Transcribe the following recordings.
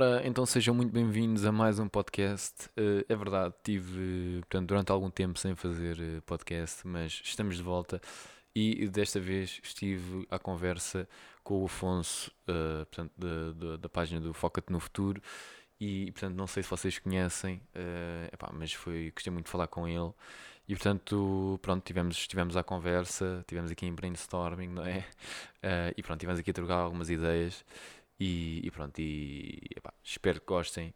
Ora, então sejam muito bem-vindos a mais um podcast. Eh, é verdade, tive portanto, durante algum tempo sem fazer eh, podcast, mas estamos de volta e desta vez estive à conversa com o Afonso, eh, portanto, da, da, da página do Foca-te no Futuro. E portanto, não sei se vocês conhecem, epá, mas foi, gostei muito de falar com ele. E portanto, pronto, tivemos, tivemos a conversa, tivemos aqui em brainstorming, não é? e pronto, tivemos aqui a trocar algumas ideias. E, e pronto, e epá, espero que gostem.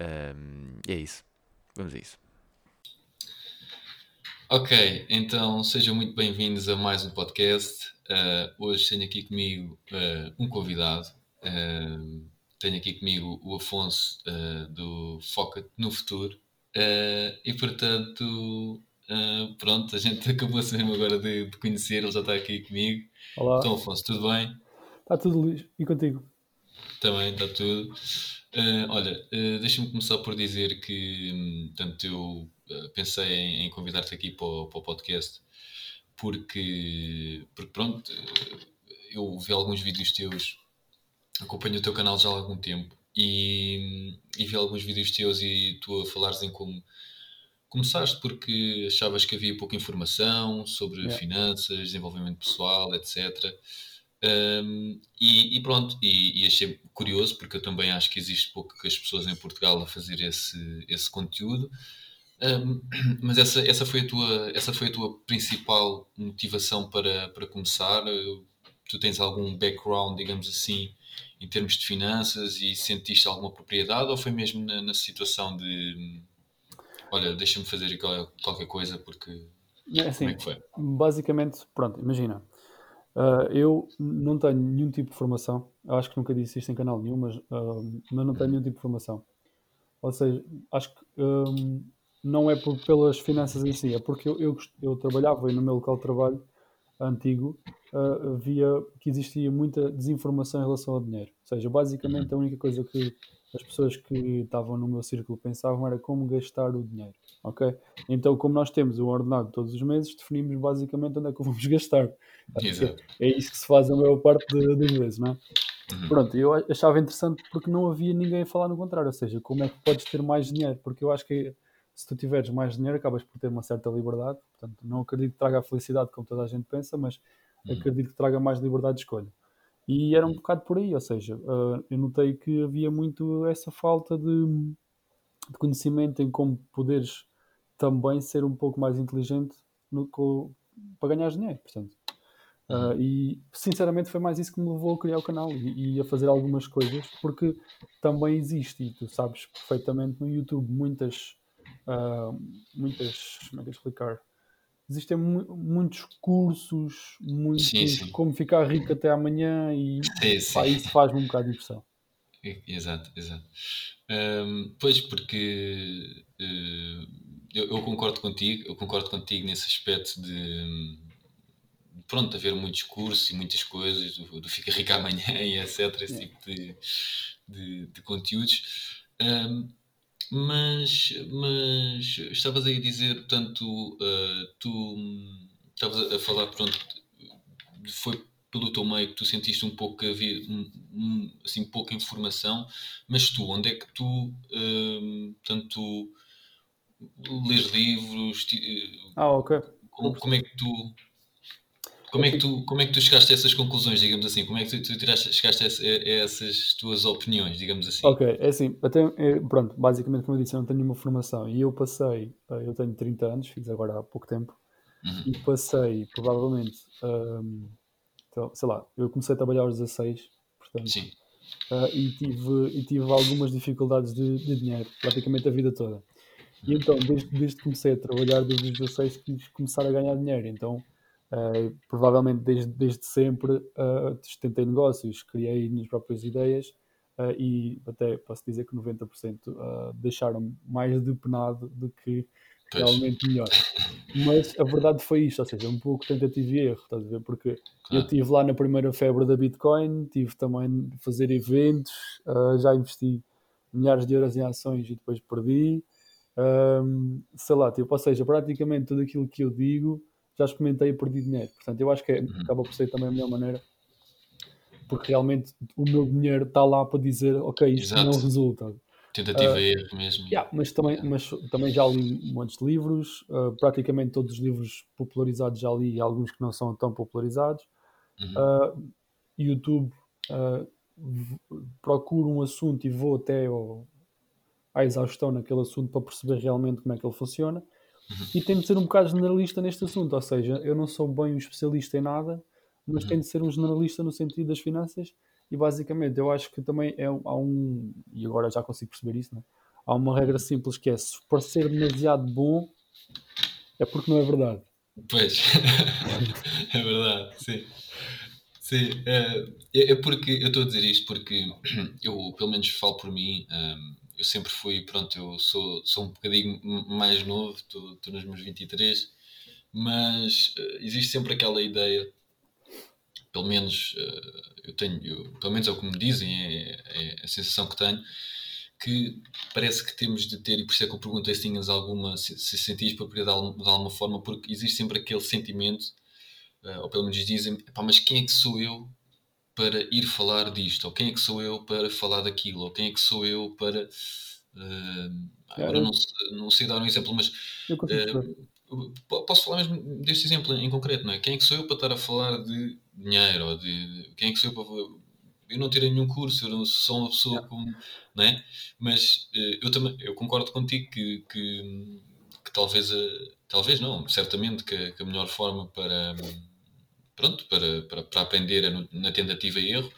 Um, e é isso. Vamos a isso. Ok, então sejam muito bem-vindos a mais um podcast. Uh, hoje tenho aqui comigo uh, um convidado. Uh, tenho aqui comigo o Afonso do Foca no Futuro. e portanto, pronto, a gente acabou mesmo agora de, de conhecer, ele já está aqui comigo. Olá. Então, Afonso, tudo bem? Está tudo liso. E contigo? Também está tudo. Uh, olha, uh, deixa-me começar por dizer que hum, tanto eu uh, pensei em, em convidar-te aqui para o, para o, podcast porque, porque pronto, eu vi alguns vídeos teus, acompanho o teu canal já há algum tempo e, e vi alguns vídeos teus e tu a falares em como começaste porque achavas que havia pouca informação sobre yeah. finanças, desenvolvimento pessoal, etc. Um, e, e, pronto, e, e, achei curioso porque eu também acho que existe poucas pessoas em Portugal a fazer esse, esse conteúdo. Um, mas essa, essa, foi a tua, essa foi a tua principal motivação para, para começar? Tu tens algum background, digamos assim, em termos de finanças e sentiste alguma propriedade ou foi mesmo na, na situação de olha, deixa-me fazer qualquer coisa porque. É assim, como é que foi? Basicamente, pronto, imagina Uh, eu não tenho nenhum tipo de formação. Acho que nunca disse isto em canal nenhum, mas, uh, mas não tenho nenhum tipo de formação. Ou seja, acho que um, não é por, pelas finanças em si, é porque eu, eu, eu trabalhava e no meu local de trabalho antigo uh, via que existia muita desinformação em relação ao dinheiro. Ou seja, basicamente a única coisa que as pessoas que estavam no meu círculo pensavam era como gastar o dinheiro, ok? Então, como nós temos o ordenado todos os meses, definimos basicamente onde é que vamos gastar. É isso que se faz a maior parte das vezes, não é? Uhum. Pronto, eu achava interessante porque não havia ninguém a falar no contrário, ou seja, como é que podes ter mais dinheiro? Porque eu acho que se tu tiveres mais dinheiro acabas por ter uma certa liberdade, portanto, não acredito que traga a felicidade como toda a gente pensa, mas uhum. acredito que traga mais liberdade de escolha. E era um bocado por aí, ou seja, uh, eu notei que havia muito essa falta de, de, conhecimento em como poderes também ser um pouco mais inteligente no, para ganhar dinheiro, portanto. Uh, e sinceramente foi mais isso que me levou a criar o canal e, e, a fazer algumas coisas, porque também existe, e tu sabes perfeitamente no YouTube, muitas, uh, muitas, como é que eu explicar? Existem mu muitos cursos, muitos sim, sim. como ficar rico até amanhã e sim, pá, isso faz-me um bocado de impressão. Exato, exato. Um, pois, porque uh, eu, eu, concordo contigo, eu concordo contigo nesse aspecto de pronto, haver muitos cursos e muitas coisas, do, do Fica Rico amanhã e etc, esse tipo de, de, de conteúdos. Um, mas, mas estavas aí a dizer, portanto, uh, tu estavas a falar, pronto, foi pelo teu meio que tu sentiste um pouco que havia assim, pouca informação, mas tu, onde é que tu, uh, portanto, lês livros? Ah, ok. Como, como é que tu como é, que tu, como é que tu chegaste a essas conclusões, digamos assim? Como é que tu, tu tiraste, chegaste a, a, essas tuas opiniões, digamos assim? Ok, é assim, até, pronto, basicamente como eu disse, eu não tenho nenhuma formação e eu passei, eh, eu tenho 30 anos, fiz agora há pouco tempo, uhum. e passei provavelmente, um, então, sei lá, eu comecei a trabalhar aos 16, portanto, Sim. Uh, e, tive, e tive algumas dificuldades de, de dinheiro, praticamente a vida toda. E então, desde, desde que comecei a trabalhar, desde os 16, quis começar a ganhar dinheiro, então Uh, provavelmente desde, desde sempre uh, tentei negócios, criei minhas próprias ideias uh, e até posso dizer que 90% uh, deixaram mais de penado do que realmente melhor. Mas a verdade foi isto, ou seja, um pouco tentativa e erro, estás a ver? Porque claro. eu estive lá na primeira febre da Bitcoin, tive também de fazer eventos, uh, já investi milhares de euros em ações e depois perdi. Um, sei lá, tipo, ou seja, praticamente tudo aquilo que eu digo já experimentei e perdi dinheiro. Portanto, eu acho que é, uhum. acaba por ser também a melhor maneira, porque realmente o meu dinheiro está lá para dizer, ok, isto Exato. não resulta. Tentativa uh, erro mesmo. Yeah, mas, também, mas também já li muitos livros, uh, praticamente todos os livros popularizados já li, e alguns que não são tão popularizados. Uhum. Uh, YouTube, procuro um assunto e vou até ao, à exaustão naquele assunto para perceber realmente como é que ele funciona. Uhum. E tenho de ser um bocado generalista neste assunto, ou seja, eu não sou bem um especialista em nada, mas uhum. tenho de ser um generalista no sentido das finanças e basicamente eu acho que também é, há um, e agora já consigo perceber isso, né? há uma regra simples que é se parecer demasiado bom é porque não é verdade. Pois, é verdade, sim. Sim, é, é, é porque eu estou a dizer isto porque eu, pelo menos, falo por mim. Um, eu sempre fui, pronto, eu sou, sou um bocadinho mais novo, estou, nos meus 23, mas uh, existe sempre aquela ideia, pelo menos uh, eu tenho, eu, pelo menos é o que me dizem, é, é, a sensação que tenho, que parece que temos de ter, e por isso é que eu perguntei se tinhas alguma, se, se sentias propriedade de, de alguma forma, porque existe sempre aquele sentimento, uh, ou pelo menos dizem, mas quem é que sou eu para ir falar disto? Ou quem é que sou eu para falar daquilo? Ou quem é que sou eu para. Uh, agora não, não sei dar um exemplo, mas. Uh, posso falar mesmo deste exemplo em concreto, não é? Quem é que sou eu para estar a falar de dinheiro? Ou de, quem é que sou eu para. Eu não tirei nenhum curso, eu não sou uma pessoa yeah. como. Não é? Mas uh, eu também eu concordo contigo que, que, que talvez. talvez não, certamente que, que a melhor forma para pronto, para, para, para aprender na tentativa e erro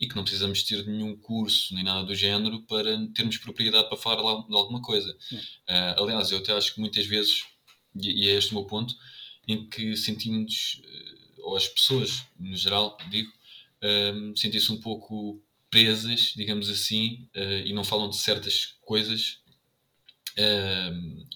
e que não precisamos ter nenhum curso nem nada do género para termos propriedade para falar de alguma coisa. Uh, aliás, eu até acho que muitas vezes, e, é este o meu ponto, em que sentimos, uh, ou as pessoas no geral, digo, uh, sentem-se um pouco presas, digamos assim, uh, e não falam de certas coisas,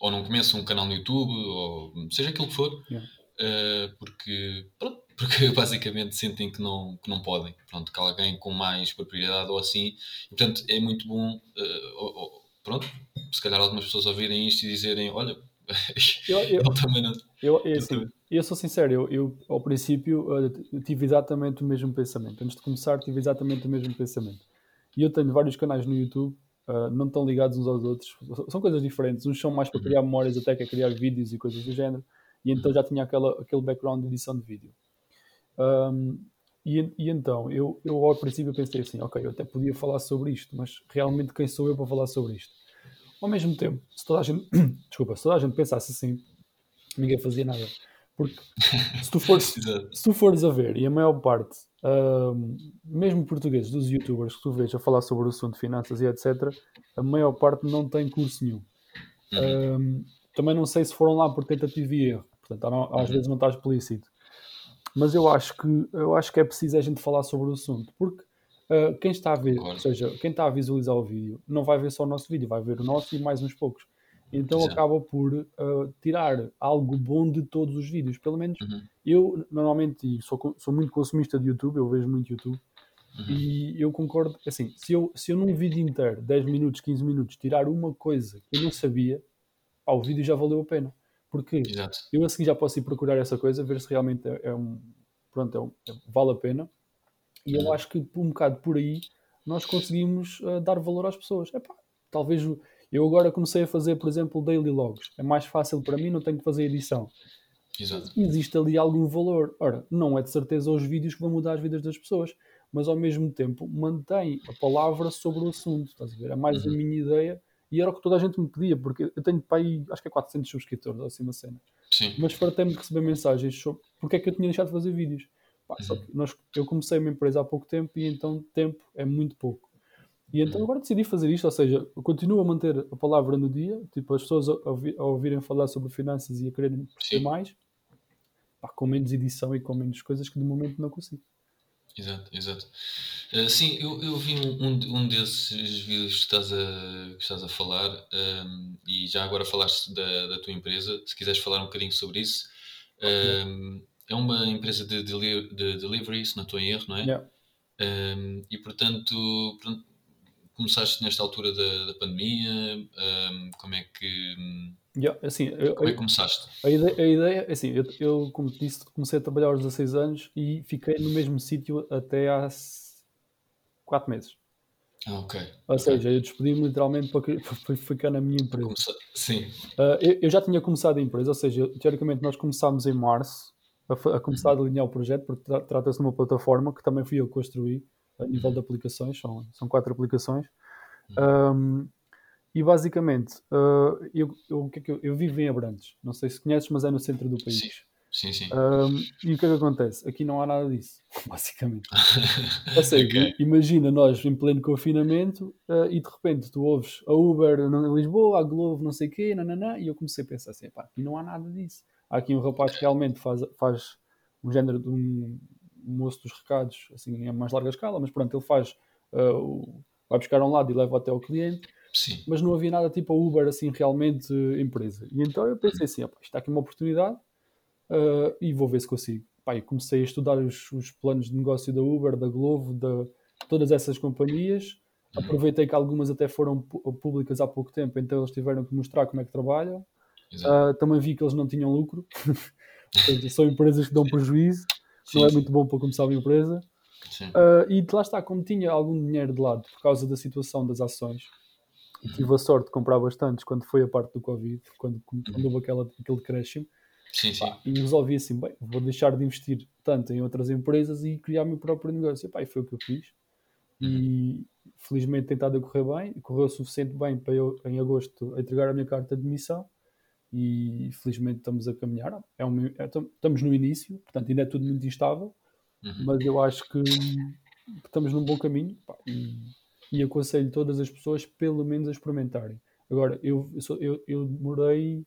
ou não começam um canal no YouTube, ou seja aquilo que for, yeah. porque pronto, porque basicamente sentem que não, que não podem, pronto, que alguém com mais propriedade ou assim, e, portanto é muito bom, uh, pronto, se calhar algumas pessoas ouvirem isto e dizerem, olha, eu, eu, eu também não... Eu, eu, assim, eu sou sincero, eu, eu ao princípio uh, tive exatamente o mesmo pensamento, antes de começar tive exatamente o mesmo pensamento, e eu tenho vários canais no YouTube, uh, não estão ligados uns aos outros, são coisas diferentes, uns são mais para uhum. criar memórias até que a criar vídeos e coisas do género, e então já tinha aquela, aquele background de edição de vídeo. Um, e, e, então, eu, eu ao princípio pensei assim, ok, eu até podia falar sobre isto, mas realmente quem sou eu para falar sobre isto? Ao mesmo tempo, se toda a gente, desculpa, se toda a gente pensasse assim, ninguém fazia nada. Porque se tu fores, se tu fores a ver, e a maior parte, mesmo portugueses, dos youtubers que tu vês a falar sobre o assunto de finanças e etc., a maior parte não tem curso nenhum. Uhum. Um, também não sei se foram lá por tentativa e erro, portanto, às uhum. vezes não está explícito mas eu acho que eu acho que é preciso a gente falar sobre o assunto, porque uh, quem está a ver, ou seja, quem está a visualizar o vídeo, não vai ver só o nosso vídeo, vai ver o nosso e mais uns poucos. Então Exato. acaba por uh, tirar algo bom de todos os vídeos. Pelo menos uhum. eu normalmente sou, sou muito consumista de YouTube, eu vejo muito YouTube. Uhum. E eu concordo, assim, se eu, se eu num vídeo inteiro, 10 minutos, 15 minutos, tirar uma coisa que eu não sabia, pá, o vídeo já valeu a pena. Porque Exato. eu a seguir já posso ir procurar essa coisa, ver se realmente é, é um. Pronto, é um, é, vale a pena. E eu uhum. acho que um bocado por aí nós conseguimos uh, dar valor às pessoas. Epá, talvez eu agora comecei a fazer, por exemplo, daily logs. É mais fácil para mim, não tenho que fazer edição. Exato. Existe ali algum valor. Ora, não é de certeza os vídeos que vão mudar as vidas das pessoas, mas ao mesmo tempo mantém a palavra sobre o assunto. Estás a ver? É mais uhum. a minha ideia e era o que toda a gente me pedia, porque eu tenho para aí, acho que é 400 subscritores, assim uma cena. Sim. Mas fartei-me de receber mensagens sobre porque é que eu tinha deixado de fazer vídeos. Pá, uhum. Só que nós, eu comecei uma empresa há pouco tempo e então tempo é muito pouco. E então uhum. agora decidi fazer isto, ou seja, continuo a manter a palavra no dia, tipo as pessoas a, a ouvirem falar sobre finanças e a quererem perceber mais, pá, com menos edição e com menos coisas que de momento não consigo. Exato, exato. Uh, sim, eu, eu vi um, um, desses vídeos que estás a, que estás a falar um, e já agora falaste da, da tua empresa. Se quiseres falar um bocadinho sobre isso, um, é uma empresa de, de, de delivery, se não estou em erro, não é? Yeah. Um, e portanto, começaste nesta altura da, da pandemia, um, como é que Yeah, assim, eu, como é que começaste? A ideia, a ideia assim, eu, eu, como te disse, comecei a trabalhar aos 16 anos e fiquei no mesmo sítio até há 4 meses. Ah, ok. Ou seja, eu despedi-me literalmente para, para ficar na minha empresa. Começar... Sim. Uh, eu, eu, já tinha começado a empresa, ou seja, teoricamente nós começámos em março a, a começar a delinear o projeto, porque tra trata-se de uma plataforma que também fui eu que construí a nível de aplicações, são, são quatro aplicações. Um, e basicamente, uh, eu, eu, é eu, eu, vivo em Abrantes, não sei se conheces, mas é no centro do país. Sim, sim. sim. Um, e o que é que acontece? Aqui não há nada disso, basicamente. Ou seja, okay. imagina nós em pleno confinamento uh, e de repente tu ouves a Uber em Lisboa, a Globo, não sei o quê, nananã, e eu comecei a pensar assim: pá, aqui não há nada disso. Há aqui um rapaz que realmente faz, faz um género de um, um moço dos recados, assim, a mais larga escala, mas pronto, ele faz, uh, vai buscar um lado e leva até ao cliente Sim. mas não havia nada tipo a Uber, assim, realmente empresa. E então eu pensei assim, opa, está aqui uma oportunidade uh, e vou ver se consigo. Pá, comecei a estudar os, os, planos de negócio da Uber, da Glovo, de todas essas companhias. Uhum. Aproveitei que algumas até foram públicas há pouco tempo, então eles tiveram que mostrar como é que trabalham. Uh, também vi que eles não tinham lucro, são empresas que dão prejuízo, sim, não é muito bom para começar uma empresa. Uh, e lá está, como tinha algum dinheiro de lado por causa da situação das ações, e tive a sorte de comprar bastantes quando foi a parte do Covid, quando, quando uhum. houve aquela, aquele decréscimo. Sim, sim. E resolvi assim, bem, vou deixar de investir tanto em outras empresas e criar o meu próprio negócio. E, pá, e foi o que eu fiz. E uhum. felizmente tem estado a correr bem. Correu o suficiente bem para eu, em agosto, entregar a minha carta de admissão. E felizmente estamos a caminhar. É um, é, estamos no início, portanto ainda é tudo muito instável. Uhum. Mas eu acho que, que estamos num bom caminho. Pá, e, e aconselho todas as pessoas pelo menos a experimentarem. Agora, eu, eu, eu, eu demorei,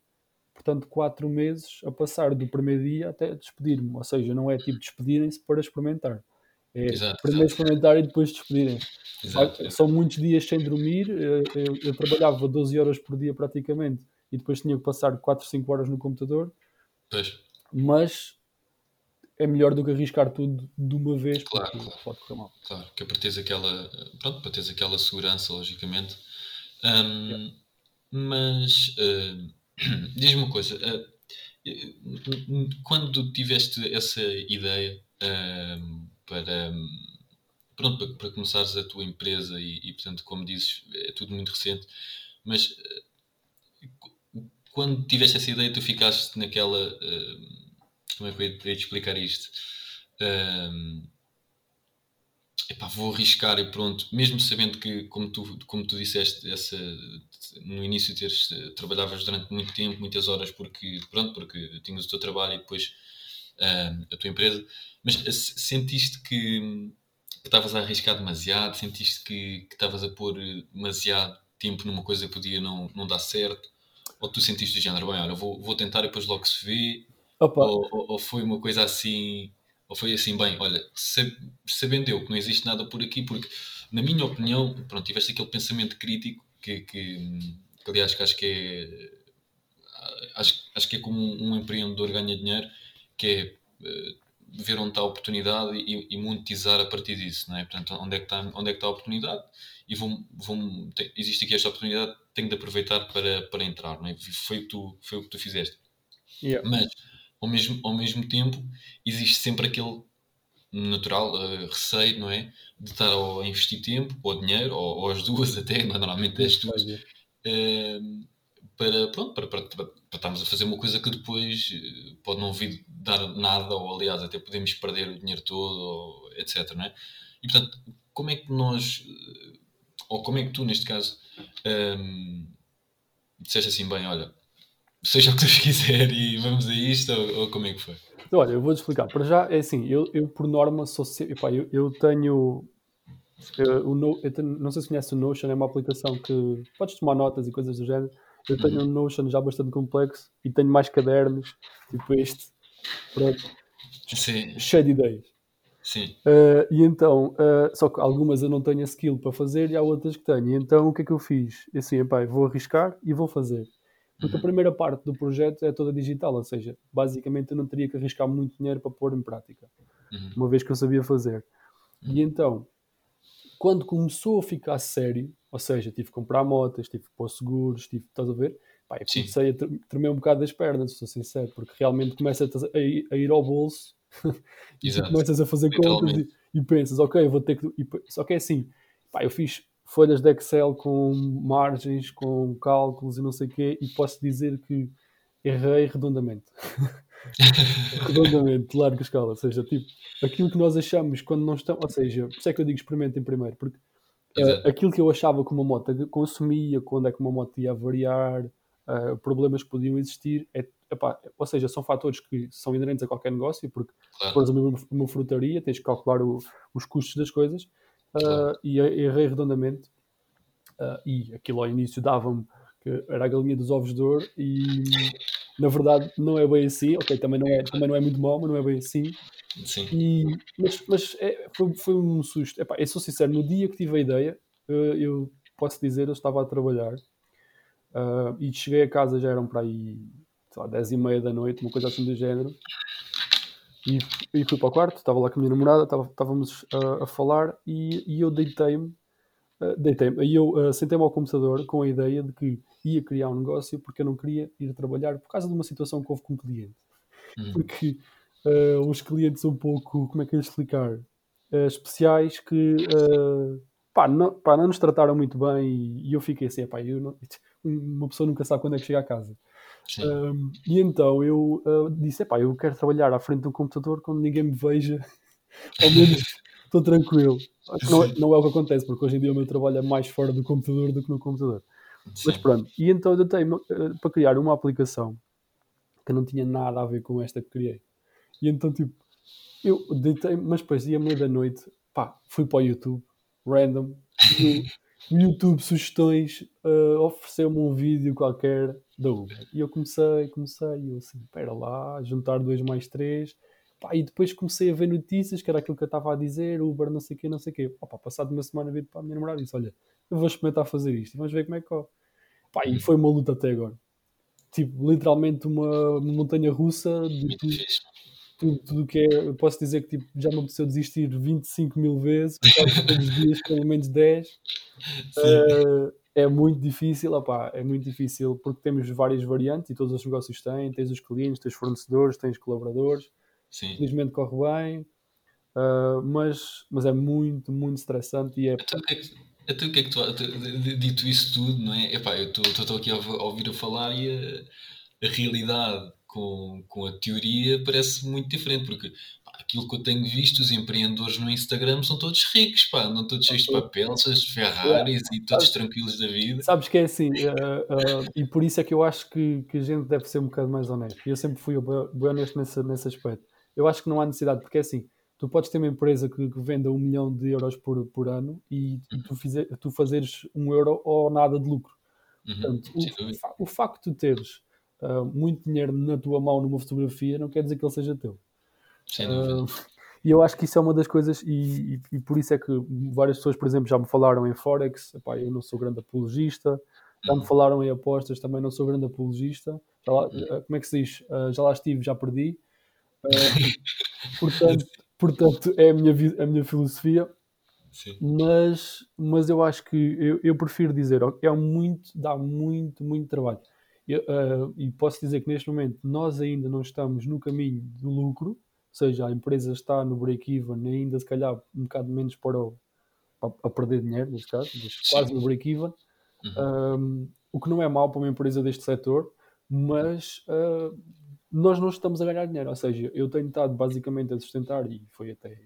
portanto, quatro meses a passar do primeiro dia até despedir-me. Ou seja, não é tipo despedirem-se para experimentar. É exato, primeiro exato. experimentar e depois despedirem. São muitos dias sem dormir. Eu, eu, eu, trabalhava 12 horas por dia praticamente e depois tinha que passar 4, 5 horas no computador. Pois. Mas é melhor do que arriscar tudo de uma vez claro, claro. pode correr mal. Claro, que é para teres aquela, pronto, para teres aquela segurança, logicamente. Um, yeah. Mas uh, diz-me uma coisa, uh, quando tiveste essa ideia uh, para, pronto, para, para, começares a tua empresa e, e, portanto, como dizes, é tudo muito recente, mas quando tiveste essa ideia, tu ficaste naquela como é que eu ia te explicar isto? Um, epá, vou arriscar e pronto, mesmo sabendo que, como tu, como tu disseste, essa, no início teres, trabalhavas durante muito tempo, muitas horas, porque, pronto, porque tinhas o teu trabalho e depois um, a tua empresa, mas sentiste que estavas a arriscar demasiado, sentiste que estavas a pôr demasiado tempo numa coisa que podia não, não dar certo, ou tu sentiste do género, bem, olha, vou, vou tentar e depois logo se vê, ou, ou, ou, foi uma coisa assim, ou foi assim, bem, olha, sabendo eu que não existe nada por aqui, porque, na minha opinião, pronto, tiveste aquele pensamento crítico que, que, que aliás, que acho que é. Acho, acho que é como um, empreendedor ganha dinheiro, que é uh, ver onde está a oportunidade e, e, monetizar a partir disso, não é? Portanto, onde é que está, onde é que está a oportunidade e vão, vão, tem, existe aqui esta oportunidade, tenho de aproveitar para, para entrar, não é? Foi o que tu, foi o que tu fizeste. Yeah. Mas ao mesmo, ao mesmo tempo existe sempre aquele natural uh, receio, não é? De estar a investir tempo, ou dinheiro, ou, ou as duas até, normalmente as duas, uh, para, pronto, para, para, para, estarmos a fazer uma coisa que depois uh, pode não vir dar nada, ou aliás, até podemos perder o dinheiro todo, ou, etc. Não é? E portanto, como é que nós, ou como é que tu, neste caso, um, disseste assim, bem, olha, seja o que Deus quiser e vamos a isto, ou, ou como é que foi? Então, olha, eu vou-te explicar. Para já, é assim, eu, eu por norma sou sempre, epá, eu, eu tenho Uh, o no, tenho, não sei se conhece o Notion, é uma aplicação que podes tomar notas e coisas do género. Eu tenho uhum. um Notion já bastante complexo e tenho mais cadernos, tipo este, pronto, Sim. cheio de ideias. Sim. Uh, e então, uh, só que algumas eu não tenho a skill para fazer e há outras que tenho. E então o que é que eu fiz? Assim, epá, vou arriscar e vou fazer. Porque a uhum. primeira parte do projeto é toda digital, ou seja, basicamente eu não teria que arriscar muito dinheiro para pôr em prática, uhum. uma vez que eu sabia fazer. E então, quando começou a ficar sério, ou seja, tive que comprar motas, tive que pôr seguros, tive, estás a ver? Pá, eu comecei a tremer um bocado das pernas, sou sincero, porque realmente começa a, ir, a ir ao bolso e começas a fazer contas e, e, pensas, ok, vou ter que. E, só que é assim, pá, eu fiz folhas de Excel com margens, com cálculos e não sei o quê, e posso dizer que errei redondamente. redondamente, larga escala. Ou seja, tipo, aquilo que nós achamos quando não estamos. Ou seja, por isso é que eu digo experimentem primeiro, porque uh, aquilo que eu achava que uma moto consumia, quando é que uma moto ia variar, uh, problemas que podiam existir, é, epá, ou seja, são fatores que são inerentes a qualquer negócio, porque claro. se fores uma, uma frutaria, tens que calcular o, os custos das coisas uh, e errei redondamente. Uh, e aquilo ao início dava-me que era a galinha dos ovos de ouro e na verdade não é bem assim, ok, também não é, também não é muito mal, mas não é bem assim. Sim. E, mas mas é, foi, foi um susto. Epá, eu sou sincero, no dia que tive a ideia, uh, eu posso dizer, eu estava a trabalhar uh, e cheguei a casa, já eram para aí sei lá, 10 e meia da noite, uma coisa assim do género. E, e fui para o quarto, estava lá com a minha namorada, estávamos uh, a falar e, e eu deitei-me. Uh, deitei-me. Aí eu uh, sentei-me ao computador com a ideia de que ia criar um negócio porque eu não queria ir trabalhar por causa de uma situação que houve com um cliente. Hum. Porque uh, os clientes são um pouco, como é que eu ia explicar? especiais que pá, não, pá, não nos trataram muito bem e, e eu fiquei assim, pá, eu não, uma pessoa nunca sabe quando é que chega a casa. Um, e então eu uh, disse: Epá, eu quero trabalhar à frente de um computador quando ninguém me veja, ao menos estou tranquilo. Não é, não é, o que acontece, porque hoje em dia o meu trabalho é mais fora do computador do que no computador. Sim. Mas pronto, e então eu tenho uh, para criar uma aplicação que não tinha nada a ver com esta que criei. E então, tipo, eu deitei, mas depois ia meia da noite, pá, fui para o YouTube, random, o YouTube Sugestões uh, ofereceu-me um vídeo qualquer da Uber. E eu comecei, comecei, e eu assim, espera lá, juntar dois mais três. Pá, e depois comecei a ver notícias, que era aquilo que eu estava a dizer, Uber, não sei o quê, não sei o quê. Pá, pá, passado uma semana, vi para a minha namorada e disse, olha, eu vou experimentar fazer isto e vamos ver como é que corre. Pá, e foi uma luta até agora. Tipo, literalmente uma, uma montanha russa de tudo, tudo, tudo que é. Eu posso dizer que tipo, já me apeteceu desistir 25 mil vezes, todos os dias, pelo menos 10. Uh, é muito difícil, opá, é muito difícil porque temos várias variantes e todos os negócios têm, tens os clientes, tens fornecedores, tens colaboradores. Sim. Felizmente corre bem, uh, mas, mas é muito, muito estressante e é. Então, é que, então, o que é que tu, dito isso tudo, não é? Epá, eu estou aqui a ouvir a falar e a, a realidade com, com a teoria parece muito diferente, porque aquilo que eu tenho visto, os empreendedores no Instagram são todos ricos, pá, não todos cheios de papel, cheios de Ferraris e todos tranquilos da vida. Sabes que é assim, uh, uh, e por isso é que eu acho que, que a gente deve ser um bocado mais honesto. Eu sempre fui bem honesto nesse, nesse aspecto. Eu acho que não há necessidade, porque é assim, tu podes ter uma empresa que, que venda um milhão de euros por, por ano e, uhum. tu, fizer, tu fazeres um euro ou nada de lucro. Uhum. Portanto, o, o, facto de tu teres uh, muito dinheiro na tua mão numa fotografia não quer dizer que ele seja teu. Uh, e eu acho que isso é uma das coisas, e, e, e, por isso é que várias pessoas, por exemplo, já me falaram em Forex, Epá, eu não sou grande apologista, já me uhum. falaram em apostas, também não sou grande apologista. Lá, uhum. ah, como é que se diz? Uh, já lá estive, já perdi. Uh, portanto, portanto, é a minha, a minha filosofia. Sim. Mas, mas eu acho que eu, eu prefiro dizer, é muito, dá muito, muito trabalho. Eu, uh, e posso dizer que neste momento nós ainda não estamos no caminho do lucro, seja, a empresa está no break-even, ainda se calhar um bocado menos para, o, para a perder dinheiro, neste caso, mas quase no break-even, uhum. um, o que não é mau para uma empresa deste setor, mas uh, nós não estamos a ganhar dinheiro, ou seja, eu tenho estado basicamente a sustentar, e foi até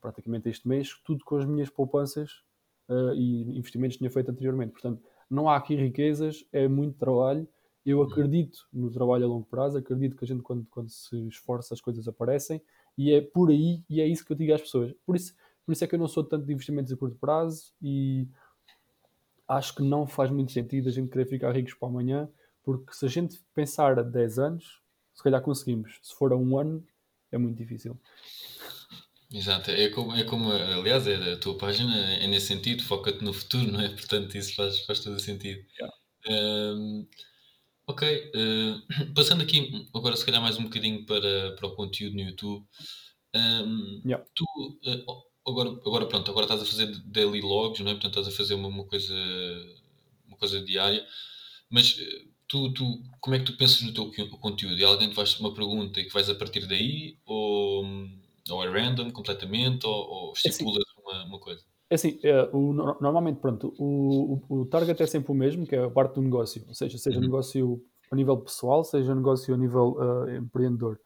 praticamente este mês, tudo com as minhas poupanças uh, e investimentos que tinha feito anteriormente, portanto, não há aqui riquezas, é muito trabalho, eu acredito no trabalho a longo prazo, acredito que a gente, quando, quando se esforça, as coisas aparecem, e é por aí, e é isso que eu digo às pessoas. Por isso, por isso é que eu não sou tanto de investimentos a curto prazo e acho que não faz muito sentido a gente querer ficar ricos para amanhã, porque se a gente pensar a 10 anos, se calhar conseguimos. Se for a um ano, é muito difícil. Exato, é como, é como, aliás, é, a tua página é nesse sentido, foca-te no futuro, não é? Portanto, isso faz, faz todo o sentido. Yeah. Um, ok, uh, passando aqui agora, se calhar, mais um bocadinho para, para o conteúdo no YouTube. Um, Yeah. tu, uh, agora, agora, pronto, agora estás a fazer daily logs, não é? Portanto, estás a fazer uma, uma coisa, uma coisa diária, mas uh, tu, tu, como é que tu pensas no teu co- conteúdo? É alguém que faz uma pergunta e que vais a partir daí? Ou, ou é random completamente? Ou, ou assim. estipulas uma, uma coisa? É assim, é, o, no- normalmente, pronto, o, o, o target é sempre o mesmo, que é a parte do negócio, ou seja, seja Uhum. negócio a nível pessoal, seja negócio a nível ah, empreendedor.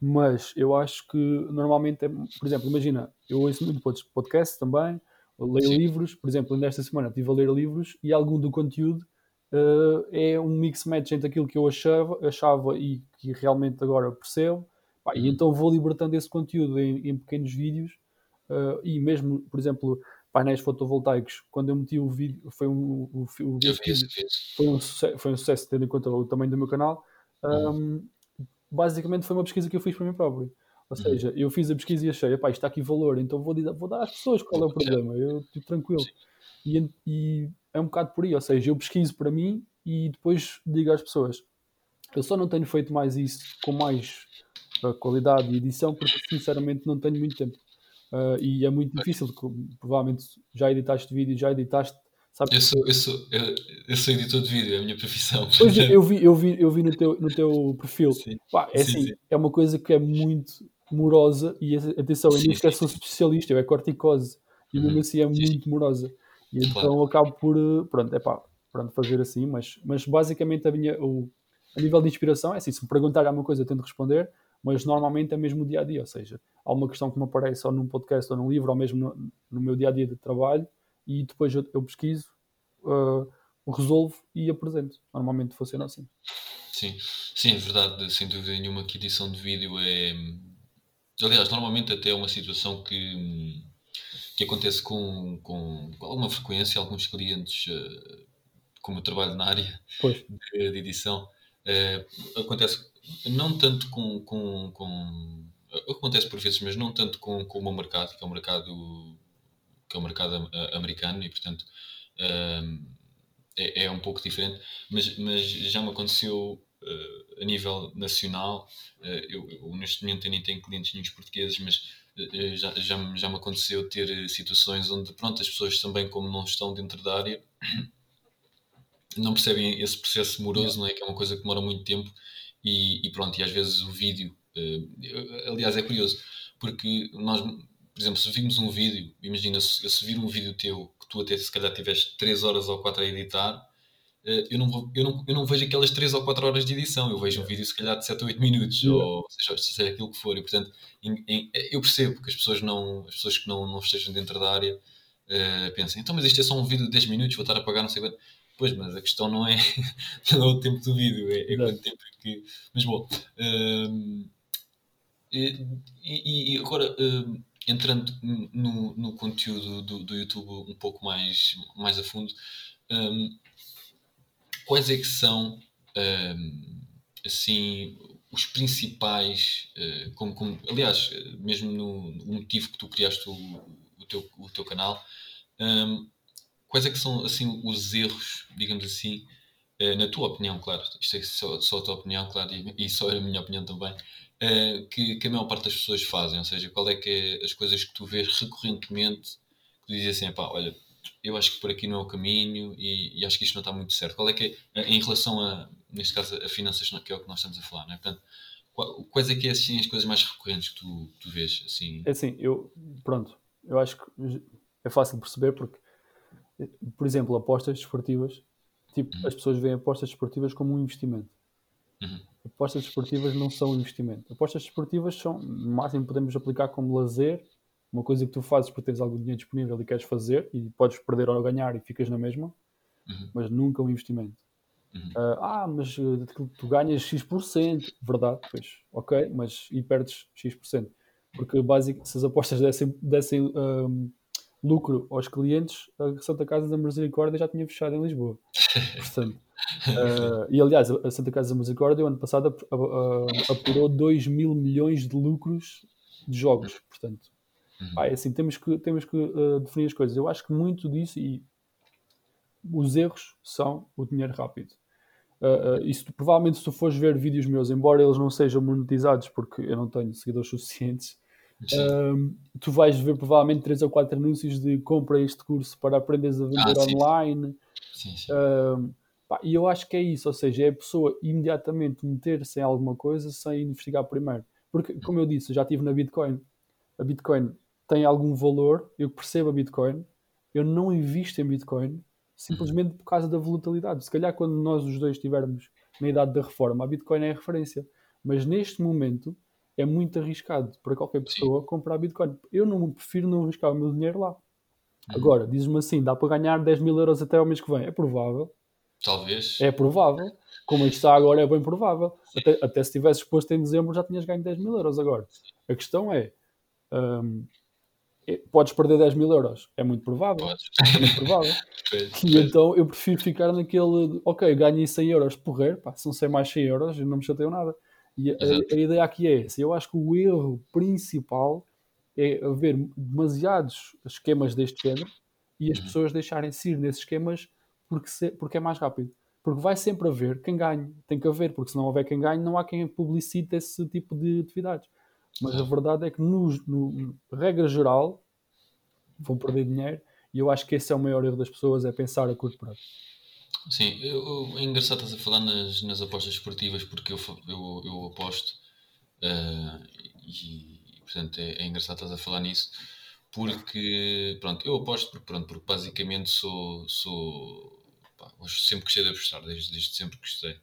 Mas eu acho que normalmente, é, por exemplo, imagina, eu ouço muito pod- podcast também, leio Sim. livros, por exemplo, ainda esta semana estive a ler livros e algum do conteúdo ah, é um mix match entre aquilo que eu achava, achava e que realmente agora percebo, Pá, e Uhum. então vou libertando esse conteúdo em, em pequenos vídeos Uh, e mesmo, por exemplo, painéis fotovoltaicos, quando eu meti o vídeo, foi um, o, o, Eu foi um, sucesso, foi um sucesso, tendo em conta o tamanho do meu canal. Um, basicamente foi uma pesquisa que eu fiz para mim próprio. Ou Uhum. seja, eu fiz a pesquisa e achei, isto está aqui valor, então vou, vou dar às pessoas qual é o problema. Eu estou tranquilo. E, e é um bocado por aí, ou seja, eu pesquiso para mim e depois digo às pessoas. Eu só não tenho feito mais isso com mais uh, qualidade e edição porque sinceramente não tenho muito tempo. Uh, e é muito difícil, como provavelmente já editaste vídeo, já editaste, sabes? Eu sou, eu, sou, eu, eu sou editor de vídeo, é a minha profissão. Pois é, eu vi, eu vi, eu vi no, teu, no teu perfil. Sim. Pá, é Sim, assim, sim. é uma coisa que é muito morosa e atenção, eu nem sequer sim, sou especialista, eu é corticose e mesmo Uhum. assim é muito morosa. E então Claro. acabo por, uh, pronto, é pá, pronto, fazer assim, mas, mas basicamente a minha, o, a nível de inspiração é assim, se me perguntar alguma coisa eu tento responder, mas normalmente é mesmo o dia a dia, ou seja, há uma questão que me aparece ou num podcast ou num livro ou mesmo no, no meu dia a dia de trabalho e depois eu, eu pesquiso, uh, resolvo e apresento. Normalmente funciona assim. Sim, sim, verdade, sem dúvida nenhuma que edição de vídeo é. Aliás, normalmente até é uma situação que, que acontece com, com, com alguma frequência, alguns clientes, eh, como eu trabalho na área de, de edição, eh, acontece não tanto com, com, com. Acontece por vezes, mas não tanto com, com o meu mercado, que é o mercado, que é o mercado am- americano e, portanto, eh, é, é um pouco diferente, mas, mas já me aconteceu eh, a nível nacional. eh, eu, eu neste momento nem tenho clientes nenhum portugueses, mas eh, já, já, me- já me aconteceu ter eh, situações onde pronto, as pessoas também, como não estão dentro da área, não percebem esse processo moroso, não é? Que é uma coisa que demora muito tempo e, e pronto, e às vezes o vídeo, eh, aliás, é curioso, porque nós, por exemplo, se vimos um vídeo, imagina se, se vir um vídeo teu que tu até se calhar tiveste 3 horas ou 4 a editar, eh, eu não, eu, não, eu não vejo aquelas 3 ou 4 horas de edição, eu vejo um vídeo se calhar de 7 ou 8 minutos, ou seja, seja aquilo que for, e portanto em- em- eu percebo que as pessoas, não, as pessoas que não, não estejam dentro da área eh, pensam, então mas isto é só um vídeo de 10 minutos, vou estar a pagar não sei quanto. Pois, mas a questão não é, não é o tempo do vídeo, é, é quanto tempo é que. Mas bom, hum, e, e- agora hum, entrando no, no conteúdo do, do YouTube um pouco mais, mais a fundo, hum, quais é que são hum, assim os principais, eh, como, como- aliás, mesmo no, no motivo que tu criaste o, o teu, o teu canal, hum, quais é que são assim os erros, digamos assim, eh, na tua opinião, claro, isto é só, só a tua opinião, claro, e, e só a minha opinião também, eh, que, que a maior parte das pessoas fazem, ou seja, qual é que é as coisas que tu vês recorrentemente que tu dizes assim, pá, olha, eu acho que por aqui não é o caminho e, e acho que isto não está muito certo. Qual é que é, em relação a, neste caso, a finanças, que é o que nós estamos a falar, não é? Portanto, qual- quais é que é assim, as coisas mais recorrentes que tu, tu vês, assim? É assim, eu, pronto, eu acho que é fácil de perceber porque, por exemplo, apostas desportivas, tipo, Uhum. as pessoas veem apostas desportivas como um investimento. Uhum. Apostas desportivas não são investimento. Apostas desportivas são, no máximo, podemos aplicar como lazer, uma coisa que tu fazes porque tens algum dinheiro disponível e queres fazer, e podes perder ou ganhar e ficas na mesma, Uhum. mas nunca um investimento. Uhum. Ah, ah, mas uh, que tu ganhas X%, verdade, pois, ok, mas e perdes X%. Porque básico, se as apostas dessem, dessem um, lucro aos clientes, a Santa Casa da Misericórdia já tinha fechado em Lisboa. Portanto, uh, e aliás, a Santa Casa da Misericórdia, o ano passado, ap- apurou 2 mil milhões de lucros de jogos. Portanto, Uhum. Pá, é assim, temos que, temos que uh, definir as coisas. Eu acho que muito disso e os erros são o dinheiro rápido. Uh, uh, isso, provavelmente, se tu fores ver vídeos meus, embora eles não sejam monetizados, porque eu não tenho seguidores suficientes, uh, tu vais ver provavelmente 3 ou 4 anúncios de compra este curso para aprenderes a vender ah, online. Sim, sim. Pá, e eu acho que é isso, ou seja, é a pessoa imediatamente meter-se em alguma coisa sem investigar primeiro. Porque, como eu disse, eu já estive na Bitcoin. A Bitcoin tem algum valor, eu percebo a Bitcoin, eu não invisto em Bitcoin simplesmente por causa da volatilidade. Se calhar quando nós os dois estivermos na idade da reforma, a Bitcoin é a referência. Mas neste momento é muito arriscado para qualquer pessoa Sim. comprar Bitcoin. Eu não prefiro não arriscar o meu dinheiro lá. Uhum. Agora, dizes-me assim, dá para ganhar 10 mil euros até ao mês que vem. É provável. Talvez. É provável. Como isto está agora, é bem provável. Até, até, se tivesse exposto em dezembro, já tinhas ganho 10 mil euros agora. A questão é, um, é, podes perder 10 mil euros. É muito provável. Podes. É muito provável. e então eu prefiro ficar naquele, ok, ganhei 100 euros porrer, pá, são 100 mais 100 euros, eu não me chateio nada. E a, a, ideia aqui é essa. Eu acho que o erro principal é haver demasiados esquemas deste género e as uhum. pessoas deixarem-se ir nesses esquemas porque, se, porque é mais rápido. Porque vai sempre haver quem ganhe. Tem que haver, porque se não houver quem ganhe, não há quem publicite esse tipo de atividades. Mas a verdade é que, no, no, regra geral, vão perder dinheiro e eu acho que esse é o maior erro das pessoas, é pensar a curto prazo. Sim, eu, é engraçado estás a falar nas, nas apostas esportivas porque eu, eu, eu aposto uh, e, portanto é, é, engraçado estás a falar nisso porque pronto, eu aposto porque, pronto, porque basicamente sou, sou pá, sempre gostei de apostar, desde, desde sempre gostei.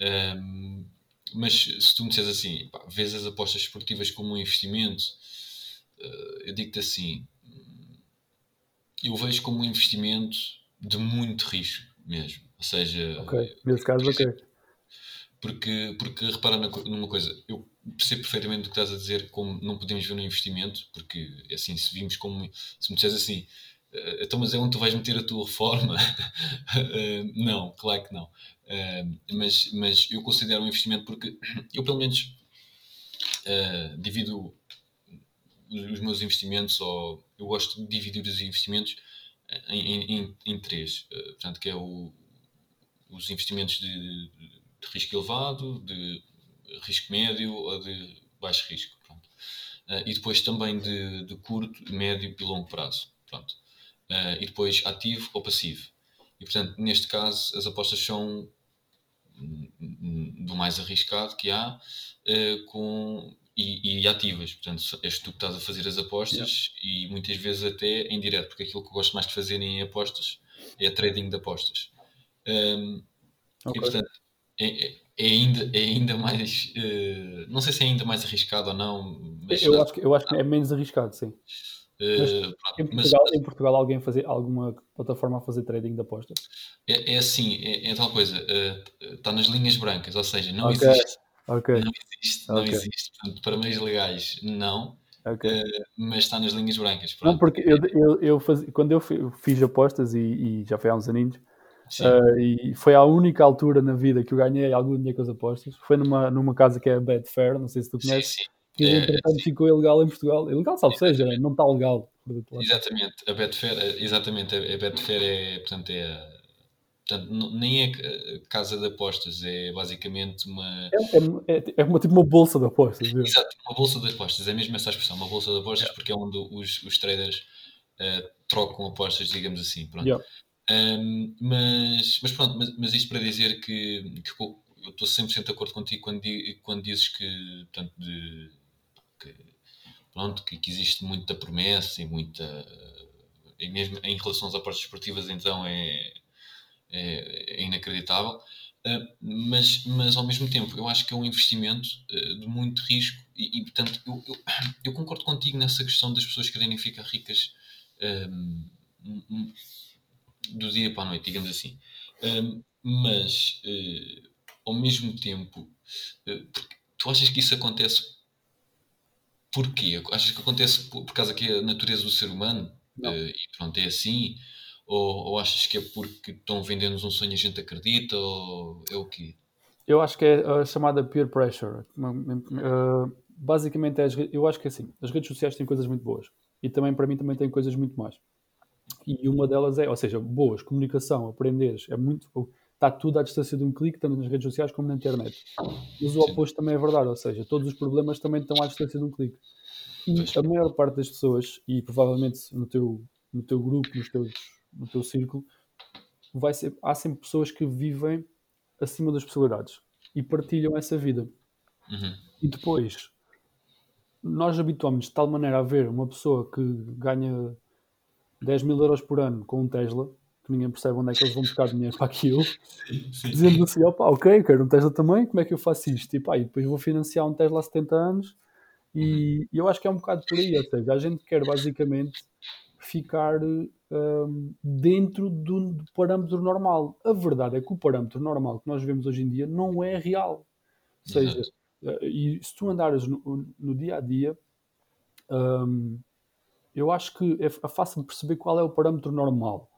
Um, mas se tu me disseres assim, pá, vês as apostas esportivas como um investimento, uh, eu digo-te assim, eu vejo como um investimento de muito risco mesmo. Ou seja, ok, nesse caso, ok. Porque, porque repara numa coisa, eu percebo perfeitamente o que estás a dizer, como não podemos ver no investimento, porque assim, se vimos como se me disseres assim, eh, então, mas é onde tu vais meter a tua reforma? Eh, não, claro que não. Eh, mas, mas eu considero um investimento porque eu, pelo menos, divido os meus investimentos, ou eu gosto de dividir os investimentos em, em, em três. portanto, que é o, os investimentos de, de, risco elevado, de risco médio ou de baixo risco. e depois também de, de curto, médio e longo prazo. Pronto uh, e depois ativo ou passivo. E portanto, neste caso, as apostas são do mais arriscado que há uh, com, e, e, ativas. Portanto, és tu que estás a fazer as apostas yeah. e muitas vezes até em direto, porque aquilo que eu gosto mais de fazer em apostas é trading de apostas. Um, okay. E portanto, é, é, é, ainda, é ainda mais. Uh, não sei se é ainda mais arriscado ou não. Eu, acho que, eu acho que é menos arriscado, sim. Uh, pronto, em, Portugal, mas, em, Portugal, alguém fazer alguma plataforma a fazer trading de apostas? É, é assim, é, é, tal coisa, uh, está nas linhas brancas, ou seja, não okay. existe. Okay. Não existe, não okay. existe. Portanto, para meios legais, não. Okay. Uh, mas está nas linhas brancas. Pronto. Não, porque eu, eu, eu faz, quando eu fiz apostas e, e, já foi há uns aninhos, uh, e foi a única altura na vida que eu ganhei algum dinheiro com as apostas. Foi numa, numa casa que é a Betfair, não sei se tu conheces. Sim, sim que é, entretanto ficou ilegal em Portugal. Ilegal, salvo seja, não está legal. Exatamente, a Betfair, exatamente, a Betfair é, portanto, é, portanto, nem é casa de apostas, é basicamente uma... É, é, é uma, tipo uma bolsa de apostas. É. Exato, uma bolsa de apostas, é mesmo essa expressão, uma bolsa de apostas, porque é onde os, os traders uh, trocam apostas, digamos assim, pronto. Yeah. Um, mas, mas pronto, mas, mas isto para dizer que, que eu estou 100% de acordo contigo quando, quando dizes que, portanto, de que, pronto, que, que existe muita promessa e muita. E mesmo em relação às apostas esportivas, então é, é, é inacreditável. Uh, mas, mas ao mesmo tempo, eu acho que é um investimento uh, de muito risco e, e portanto, eu, eu, eu, concordo contigo nessa questão das pessoas quererem ficar ricas um, um, do dia para a noite, digamos assim. Mas, uh, ao mesmo tempo, tu achas que isso acontece Porquê? Achas que acontece por, por causa que é a natureza do ser humano uh, e pronto, é assim? Ou, ou, achas que é porque estão vendendo-nos um sonho e a gente acredita? Ou é o quê? Eu acho que é a chamada peer pressure. Uh, basicamente, é as, eu acho que é assim: as redes sociais têm coisas muito boas. e também para mim também tem coisas muito mais. E uma delas é, ou seja, boas, comunicação, aprenderes, é muito, está tudo à distância de um clique, tanto nas redes sociais como na internet. Mas o oposto também é verdade, ou seja, todos os problemas também estão à distância de um clique. E a maior parte das pessoas, e provavelmente no teu, no teu grupo, nos teus, no teu círculo, vai ser, há sempre pessoas que vivem acima das possibilidades e partilham essa vida. Uhum. E depois, nós habituamos de tal maneira a ver uma pessoa que ganha 10 mil euros por ano com um Tesla, que ninguém percebe onde é que eles vão buscar dinheiro para aquilo, Sim, sim. dizendo assim: opa, ok, quero um Tesla também, como é que eu faço isto? E, pá, e depois vou financiar um Tesla há 70 anos. E, e eu acho que é um bocado por aí, ou seja, a gente quer basicamente ficar hum, dentro do, do parâmetro normal. A verdade é que o parâmetro normal que nós vemos hoje em dia não é real. Ou seja, Exato. eh, e se tu andares no, no dia a dia, hum, eu acho que é, é fácil perceber qual é o parâmetro normal.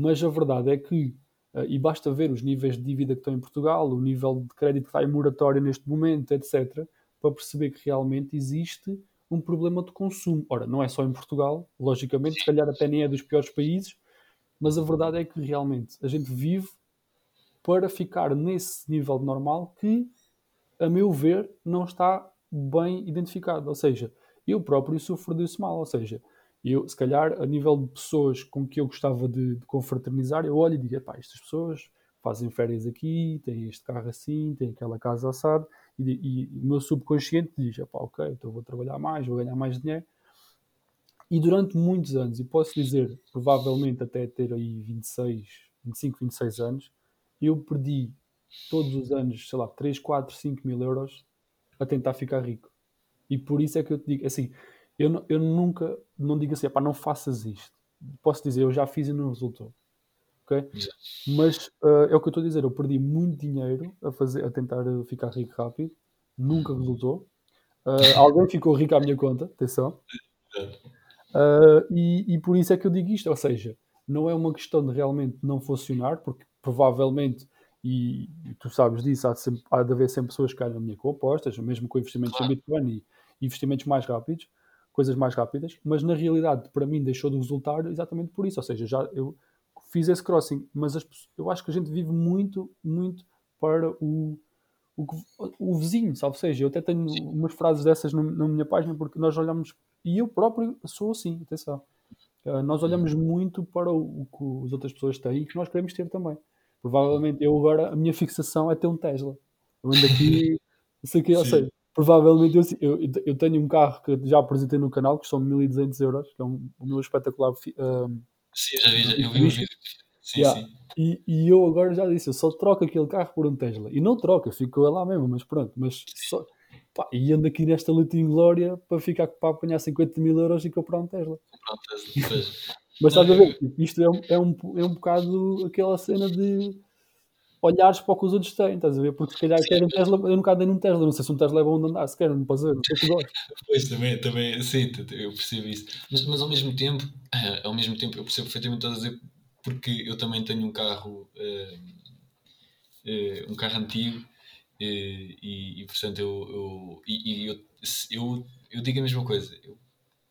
Mas a verdade é que, eh, e basta ver os níveis de dívida que estão em Portugal, o nível de crédito que está em moratória neste momento, etc., para perceber que realmente existe um problema de consumo. Ora, não é só em Portugal, logicamente, se calhar até nem é dos piores países, mas a verdade é que realmente a gente vive para ficar nesse nível normal que, a meu ver, não está bem identificado. Ou seja, eu próprio sofro desse mal. Ou seja, eu, se calhar, a nível de pessoas com que eu gostava de, de confraternizar, eu olho e digo: pá, estas pessoas fazem férias aqui, têm este carro assim, têm aquela casa assada, e, e o meu subconsciente diz: pá, ok, então vou trabalhar mais, vou ganhar mais dinheiro. E durante muitos anos, e posso dizer, provavelmente até ter aí 26, 25, 26 anos, eu perdi todos os anos, sei lá, 3, 4, 5 mil euros a tentar ficar rico. E por isso é que eu te digo, assim, eu, eu nunca, não digo assim, pá, não faças isto. Posso dizer, eu já fiz e não resultou. Ok? Exato. Mas ah, é o que eu estou a dizer, eu perdi muito dinheiro a, fazer, a tentar ficar rico rápido, nunca resultou. Ah, alguém ficou rico à minha conta, atenção. Uh, e, e por isso é que eu digo isto, ou seja, não é uma questão de realmente não funcionar, porque provavelmente, e, e tu sabes disso, há de, sempre- há de haver sempre pessoas que ganham dinheiro com apostas, mesmo com investimentos Claro. em Bitcoin e investimentos mais rápidos, coisas mais rápidas, mas na realidade, para mim, deixou de resultar exatamente por isso, ou seja, já eu fiz esse crossing, mas as eu acho que a gente vive muito, muito para o, o, o vizinho, sabe? Ou seja, eu até tenho umas frases dessas no- na minha página, porque nós olhamos, e eu próprio sou assim, atenção. Uh, nós olhamos muito para o, o que as outras pessoas têm e que nós queremos ter também. Provavelmente eu agora, a minha fixação é ter um Tesla. Eu ando aqui, não sei o que, ou Sim. seja, provavelmente eu, eu, eu tenho um carro que já apresentei no canal, que são 1200 euros, que é um, o meu espetacular um, Sim, já vi, já, eu vi um vídeo. Sim, Yeah. sim. e, e eu agora já disse, eu só troco aquele carro por um Tesla. E não troco, eu fico com ele lá mesmo, mas pronto. Mas só, pá, e ando aqui nesta luta em glória para ficar para apanhar 50 mil euros e comprar um Tesla. Pronto, Tesla, pois. Mas estás a ver, tipo, isto é um, é, um, é um bocado aquela cena de olhares para o que os outros têm, estás a ver? Porque se calhar quero um Tesla, eu nunca andei num Tesla, não sei se um Tesla é bom de andar, se quer, não posso dizer, não sei se tu gostas. Pois, também, também, sim, eu percebo isso. Mas, mas ao mesmo tempo, ao mesmo tempo, eu percebo perfeitamente o que estás a dizer, porque eu também tenho um carro, eh, eh, um carro antigo, eh, e, e portanto eu, eu, e, eu, eu, eu digo a mesma coisa, eu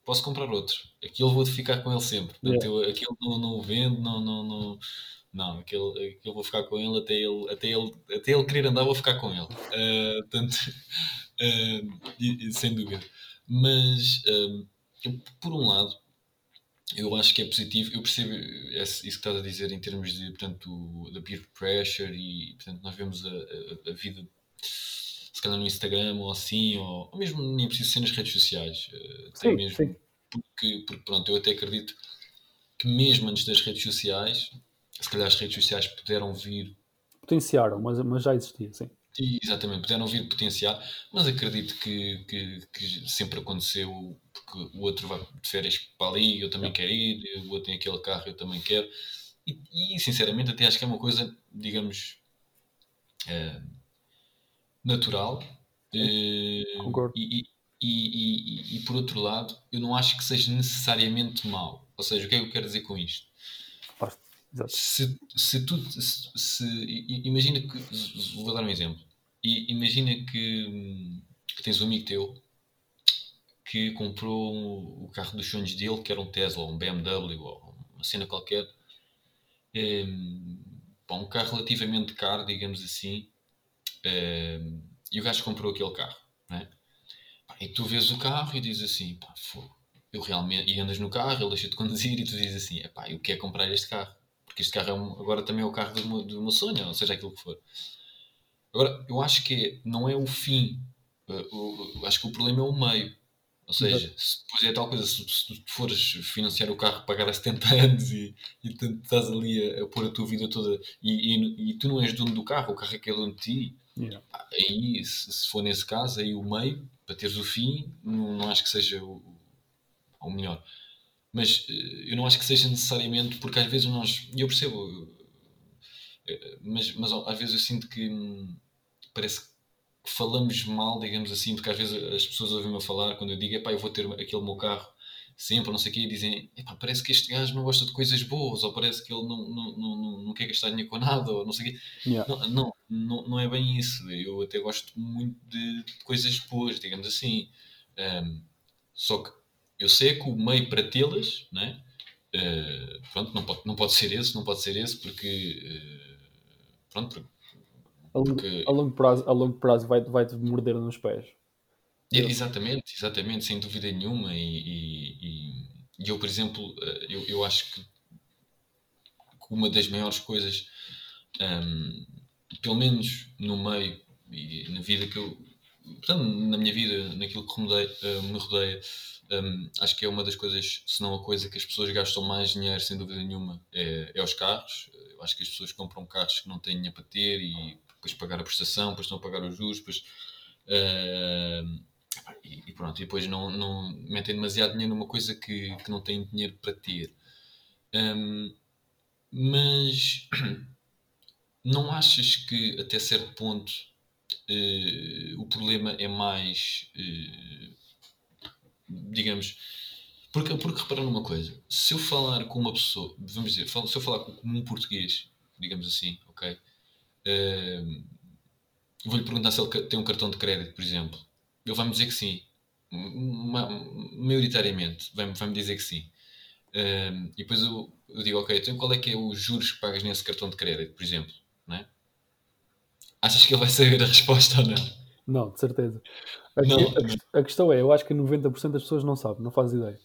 posso comprar outro, aquilo vou ficar com ele sempre, portanto eu, aquilo não, não o vendo, não, não, não, não, aquele, aquele vou ficar com ele até ele, até ele, até ele querer andar, vou ficar com ele. Eh, portanto, e- e sem dúvida. Mas, eh, eu, por um lado, eu acho que é positivo. Eu percebo isso que estás a dizer em termos de, portanto, da peer pressure e, portanto, nós vemos a, a- a vida, se calhar no Instagram ou assim, ou, ou mesmo nem preciso ser nas redes sociais, até Sim, mesmo sim. porque, porque, pronto, eu até acredito que mesmo antes das redes sociais, se calhar as redes sociais puderam vir Potenciaram, mas, mas já existia, sim. e, Exatamente, puderam vir potenciar, mas acredito que, que, que sempre aconteceu porque o outro vai de férias para ali, eu também quero ir, o outro tem aquele carro, eu também quero. E, e, sinceramente até acho que é uma coisa, digamos, eh, natural. eh, Concordo. e, e, e, e, e, por outro lado, eu não acho que seja necessariamente mau. Ou seja, o que é que eu quero dizer com isto? Se, se tu se, se- imagina que vou dar um exemplo e imagina que, que tens um amigo teu que comprou o carro dos sonhos dele, que era um Tesla, um BMW ou uma cena qualquer. Um, um carro relativamente caro, digamos assim. Um, e o gajo comprou aquele carro, né? E tu vês o carro e dizes assim, pá. Eu realmente, e andas no carro, ele deixa de conduzir e tu dizes assim, pá, eu quero comprar este carro. Porque este carro é um, agora também é o carro do meu, do meu sonho, ou seja, aquilo que for. Agora, eu acho que não é o fim. Eu, eu, acho que o problema é o meio. Ou seja, se, depois é tal coisa, se, tu fores financiar o carro, pagar a 70 anos e, e estás ali a, a, pôr a tua vida toda e, e, e, tu não és dono do carro, o carro é que é dono de ti, yeah. aí, se, se, for nesse caso, aí o meio, para teres o fim, não, não acho que seja o, o melhor. Mas eh, eu não acho que seja necessariamente, porque às vezes nós, e eu percebo, eh, mas, mas às vezes eu sinto que hum, parece que falamos mal, digamos assim, porque às vezes as pessoas ouvem-me falar quando eu digo, epá, eu vou ter aquele meu carro sempre, não sei o quê, e dizem, parece que este gajo não gosta de coisas boas, ou parece que ele não, não, não, não quer gastar dinheiro com nada, ou não sei o quê. Yeah. Não, não, não, não, é bem isso. Eu até gosto muito de, de coisas boas, digamos assim. Um, só que eu sei que o meio para tê-las, né? Uh, pronto, não pode, não pode ser esse, não pode ser esse, porque, uh, pronto, porque a longo, prazo, a longo prazo vai, vai-te morder nos pés. É, exatamente, exatamente, sem dúvida nenhuma. E, e, e, eu, por exemplo, eh, eu, eu acho que uma das maiores coisas, um, pelo menos no meio e na vida que eu, portanto, na minha vida, naquilo que rodeia, uh, me rodeia, um, acho que é uma das coisas, se não a coisa que as pessoas gastam mais dinheiro, sem dúvida nenhuma, é, é os carros. Eu acho que as pessoas compram carros que não têm dinheiro para ter e depois pagar a prestação, depois a pagar os juros, depois. Uh, e, e, pronto, e depois não, não metem demasiado dinheiro numa coisa que, que não têm dinheiro para ter. Um, mas não achas que até certo ponto uh, o problema é mais, uh, digamos, porque, porque repara numa coisa, se eu falar com uma pessoa, vamos dizer, se eu falar com um português, digamos assim, ok? Uh, Vou-lhe perguntar se ele tem um cartão de crédito, por exemplo. Ele vai-me dizer que sim. Ma maioritariamente vai-me vai dizer que sim. Uh, e depois eu, eu, digo, ok, então qual é que é os juros que pagas nesse cartão de crédito, por exemplo? Não é? Achas que ele vai saber a resposta ou não? Não, de certeza. A, não, a, a questão é, eu acho que 90% das pessoas não sabem, não fazem ideia.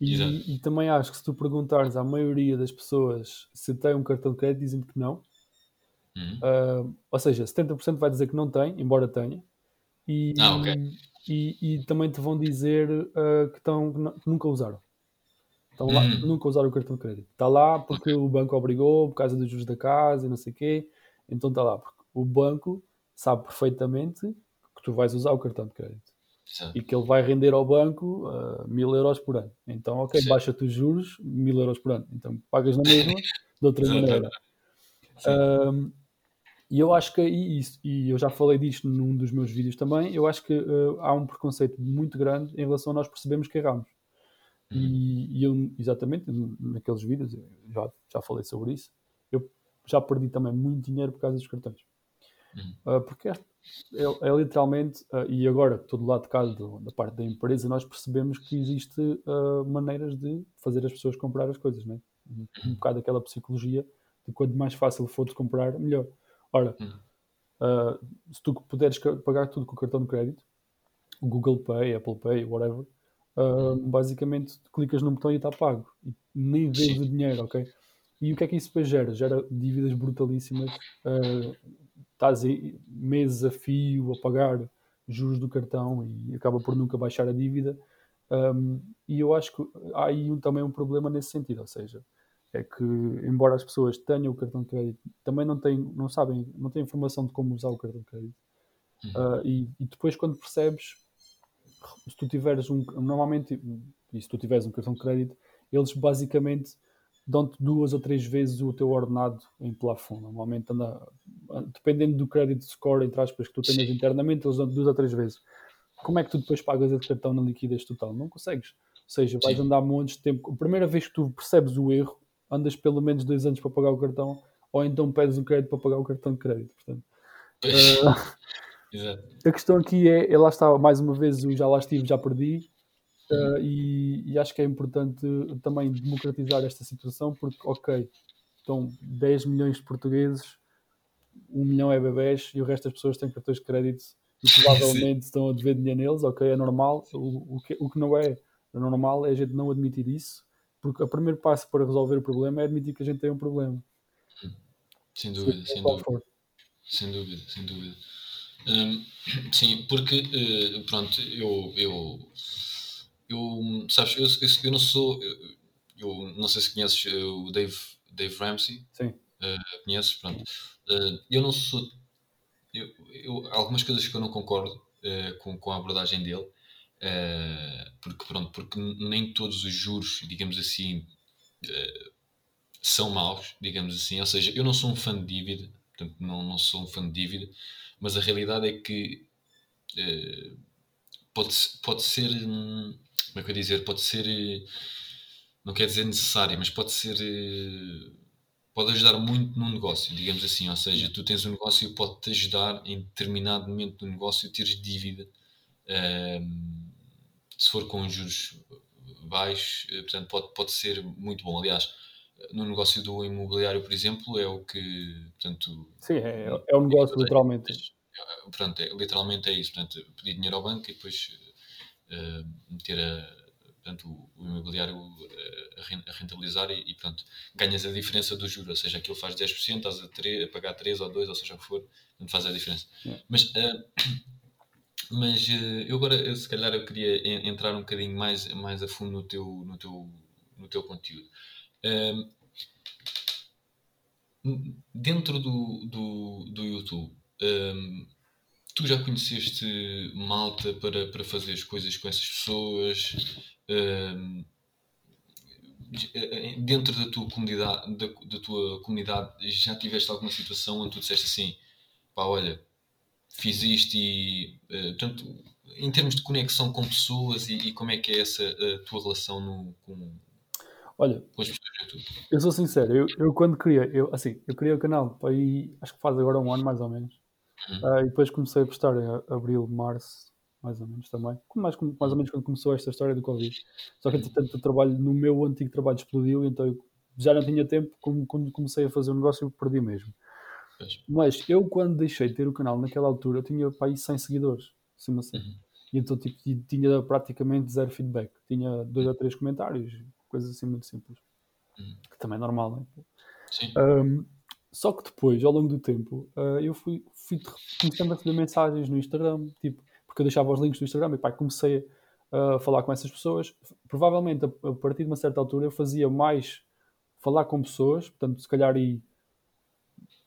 E, e, também acho que se tu perguntares à maioria das pessoas se tem um cartão de crédito, dizem que não. Uh, ou seja, 70% vai dizer que não tem, embora tenha. E, ah, okay. e, e também te vão dizer uh, que, estão, que nunca usaram. Estão lá, uhum. nunca usaram o cartão de crédito. Está lá porque okay. o banco obrigou, por causa dos juros da casa e não sei o quê. Então está lá, porque o banco sabe perfeitamente tu vais usar o cartão de crédito. Sim. E que ele vai render ao banco uh, mil euros por ano. Então, ok, baixa-te os juros, mil euros por ano. Então pagas na mesma, de outra maneira. Um, e eu acho que, e, e, eu já falei disto num dos meus vídeos também, eu acho que uh, há um preconceito muito grande em relação a nós percebemos que erramos. Uhum. E, e, eu, exatamente, naqueles vídeos, já, já falei sobre isso, eu já perdi também muito dinheiro por causa dos cartões. Uhum. Uh, porque é, é, literalmente, uh, e agora todo lado de cá do, da parte da empresa, nós percebemos que existe maneiras de fazer as pessoas comprar as coisas, né? um, um bocado aquela psicologia de quanto mais fácil for de comprar, melhor. Ora, uh, se tu puderes pagar tudo com o cartão de crédito, Google Pay, Apple Pay, whatever, uh, basicamente clicas no botão e está pago. E nem vês o dinheiro, ok? E o que é que isso depois gera? Gera dívidas brutalíssimas. Estás meses a fio a pagar juros do cartão e acaba por nunca baixar a dívida. Um, e eu acho que há aí um, também um problema nesse sentido, ou seja, é que embora as pessoas tenham o cartão de crédito, também não têm, não sabem, não têm informação de como usar o cartão de crédito. Uhum. Uh, e, e, depois quando percebes, se tu tiveres um, normalmente, e se tu tiveres um cartão de crédito, eles basicamente dão-te duas ou três vezes o teu ordenado em plafond. Normalmente anda, dependendo do crédito score, entre aspas, que tu tenhas Sim. internamente, eles dão-te duas ou três vezes. Como é que tu depois pagas esse cartão na liquidez total? Não consegues. Ou seja, vais Sim. andar montes de tempo. A primeira vez que tu percebes o erro, andas pelo menos dois anos para pagar o cartão, ou então pedes um crédito para pagar o cartão de crédito. Portanto, uh, a questão aqui é, lá está, mais uma vez, eu já lá estive, já perdi, Uh, e, e, acho que é importante também democratizar esta situação, porque, ok, estão 10 milhões de portugueses, 1 milhão é bebés e o resto das pessoas têm cartões de crédito e provavelmente estão a dever dinheiro neles, ok, é normal. O, o, que, o que não é normal é a gente não admitir isso, porque o primeiro passo para resolver o problema é admitir que a gente tem um problema. Sem dúvida, sem dúvida. Sem dúvida, sem dúvida. Hum, sim, porque, uh, pronto, eu, eu, eu sabes, eu, eu, eu, não sou, eu, não sei se conheces eh, o Dave, Dave Ramsey. Sim. Uh, conheces, pronto. Uh, eu não sou, eu, eu, algumas coisas que eu não concordo com, com a abordagem dele, porque, pronto, porque nem todos os juros, digamos assim, são maus, digamos assim. Ou seja, eu não sou um fã de dívida, portanto, não, não sou um fã de dívida, mas a realidade é que uh, pode, pode ser. Hum, como é que eu ia dizer? Pode ser. não quer dizer necessária, mas pode ser. Uh, pode ajudar muito num negócio, digamos assim. Ou seja, tu tens um negócio e pode-te ajudar em determinado momento do negócio teres dívida. Uh, se for com juros baixos, eh, portanto, pode, pode ser muito bom. Aliás, no negócio do imobiliário, por exemplo, é o que, portanto... Sim, é, é um negócio literalmente. É, portanto, é, literalmente é isso. Portanto, pedir dinheiro ao banco e depois meter a, portanto, o, imobiliário uh, a rentabilizar e, e, pronto, ganhas a diferença do juro. Ou seja, aquilo faz 10%, estás a, 3, a pagar 3 ou 2, ou seja o que for, portanto faz a diferença. É. Mas... Uh, mas eu agora, eu, se calhar, eu queria entrar um bocadinho mais, mais a fundo no teu, no teu, no teu conteúdo dentro do, do, do YouTube, um, tu já conheceste malta para, para fazer as coisas com essas pessoas? Um, dentro da tua comunidade, da, da, tua comunidade, já tiveste alguma situação onde tu disseste assim, pá, olha, fiz isto e, uh, portanto, em termos de conexão com pessoas e, e como é que é essa a tua relação no, com, Olha, eu sou sincero, eu, eu quando criei, eu, assim, eu criei o canal aí, acho que faz agora um ano mais ou menos. Uh, e depois comecei a postar em abril, março, mais ou menos também, mais, mais ou menos quando começou esta história do Covid. Só que, entretanto, o trabalho no meu antigo trabalho explodiu, então eu já não tinha tempo, como, quando comecei a fazer o negócio, eu perdi mesmo. Mas eu, quando deixei de ter o canal naquela altura, eu tinha para aí 100 seguidores, assim, assim. Uhum. E então, tipo, tinha praticamente zero feedback. Tinha dois ou três comentários, coisas assim muito simples. Uhum. Que também é normal, não é? Sim. Um, só que depois, ao longo do tempo, uh, eu fui, fui começando a receber mensagens no Instagram, tipo, porque eu deixava os links no Instagram e pá, comecei a falar com essas pessoas. Provavelmente, a, a, partir de uma certa altura, eu fazia mais falar com pessoas, portanto, se calhar aí,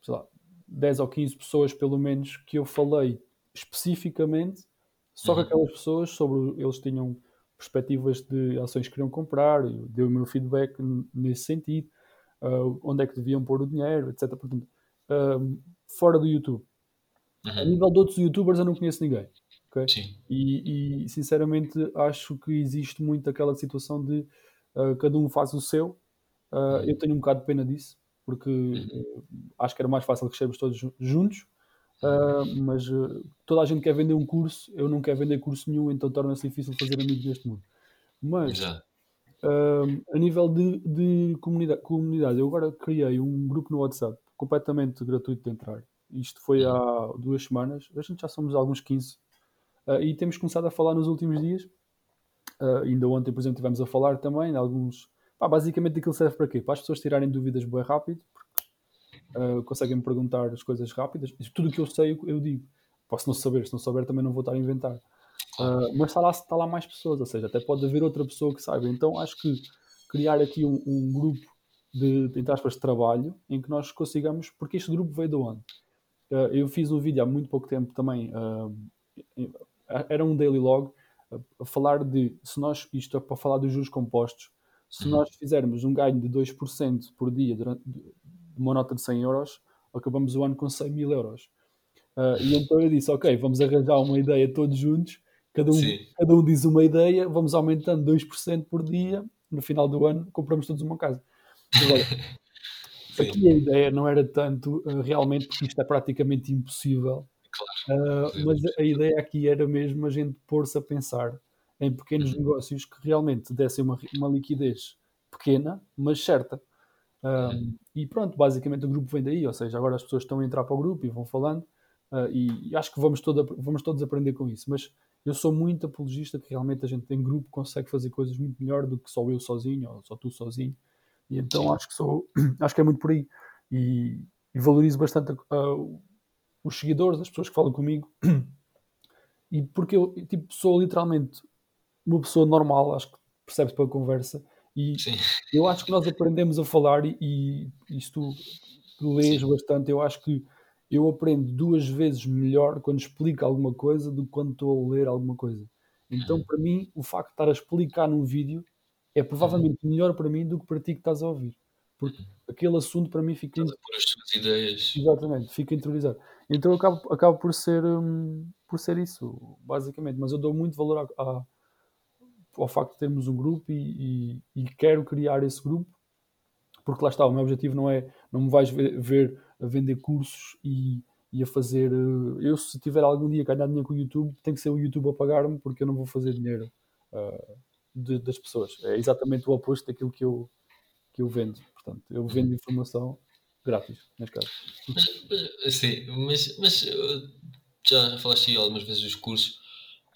sei lá, 10 ou 15 pessoas pelo menos que eu falei especificamente só uhum. com aquelas pessoas sobre eles tinham perspectivas de ações que queriam comprar, deu o meu feedback nesse sentido, uh, onde é que deviam pôr o dinheiro, etc. Portanto, uh, fora do YouTube. Uhum. A nível de outros youtubers eu não conheço ninguém. Okay? E, e, sinceramente acho que existe muito aquela situação de uh, cada um faz o seu. Uhum. Eu tenho um bocado de pena disso, porque uhum. acho que era mais fácil crescermos todos juntos Uh, mas uh, toda a gente quer vender um curso, eu não quero vender curso nenhum, então torna-se difícil fazer amigos neste mundo. Mas uh, a nível de, de comunidade, comunidade, eu agora criei um grupo no WhatsApp completamente gratuito de entrar. Isto foi há duas semanas, a gente já somos alguns 15 e temos começado a falar nos últimos dias. ainda ontem, por exemplo, estivemos a falar também alguns. Pá, basicamente aquilo serve para quê? Para as pessoas tirarem dúvidas bem rápido, uh, conseguem me perguntar as coisas rápidas. Tudo o que eu sei, eu digo. Posso não saber, se não souber também não vou estar a inventar. Uh, mas está lá, está lá mais pessoas, ou seja, até pode haver outra pessoa que saiba. Então acho que criar aqui um, um grupo de, de, entre aspas, de trabalho em que nós consigamos, porque este grupo veio de onde? Uh, eu fiz um vídeo há muito pouco tempo também, uh, era um daily log, a falar de, se nós, isto é para falar dos juros compostos, se uhum. nós fizermos um ganho de 2% por dia durante, uma nota de 100 euros, acabamos o ano com 100 mil euros. Uh, e então eu disse, ok, vamos arranjar uma ideia todos juntos, cada um, cada um diz uma ideia, vamos aumentando 2% por dia, no final do ano compramos todos uma casa. Agora, aqui a ideia não era tanto uh, realmente, porque isto é praticamente impossível, claro. uh, mas a ideia aqui era mesmo a gente pôr-se a pensar em pequenos Uhum. negócios que realmente dessem uma, uma liquidez pequena, mas certa. Um, Uhum. e pronto, basicamente o grupo vem daí, ou seja, agora as pessoas estão a entrar para o grupo e vão falando, uh, e, e acho que vamos, todo, vamos todos aprender com isso. Mas eu sou muito apologista que realmente a gente em grupo consegue fazer coisas muito melhor do que só eu sozinho ou só tu sozinho. E então acho que sou, acho que é muito por aí. E, e valorizo bastante uh, os seguidores, as pessoas que falam comigo. E porque eu tipo, sou literalmente uma pessoa normal, acho que percebes pela conversa. E Sim. eu acho que nós aprendemos a falar e, e se tu lês Sim. bastante, eu acho que eu aprendo duas vezes melhor quando explico alguma coisa do que quando estou a ler alguma coisa. Então, Uhum. para mim, o facto de estar a explicar num vídeo é provavelmente melhor para mim do que para ti que estás a ouvir. Porque aquele assunto para mim fica Estás a pôr as tuas ideias. Exatamente, fica interiorizado. Então eu acabo, acabo por, ser, hum, por ser isso, basicamente. Mas eu dou muito valor a- a- ao facto de termos um grupo e, e- e quero criar esse grupo, porque lá está, o meu objetivo não é, não me vais ver, a vender cursos e, e a fazer. eh, Eu, se tiver algum dia ganhar dinheiro com o YouTube, tem que ser o YouTube a pagar-me, porque eu não vou fazer dinheiro ah, de- das pessoas. É exatamente o oposto daquilo que eu, que eu vendo. Portanto, eu vendo informação grátis, neste caso. Sim, mas, mas uh, já falaste algumas vezes dos cursos.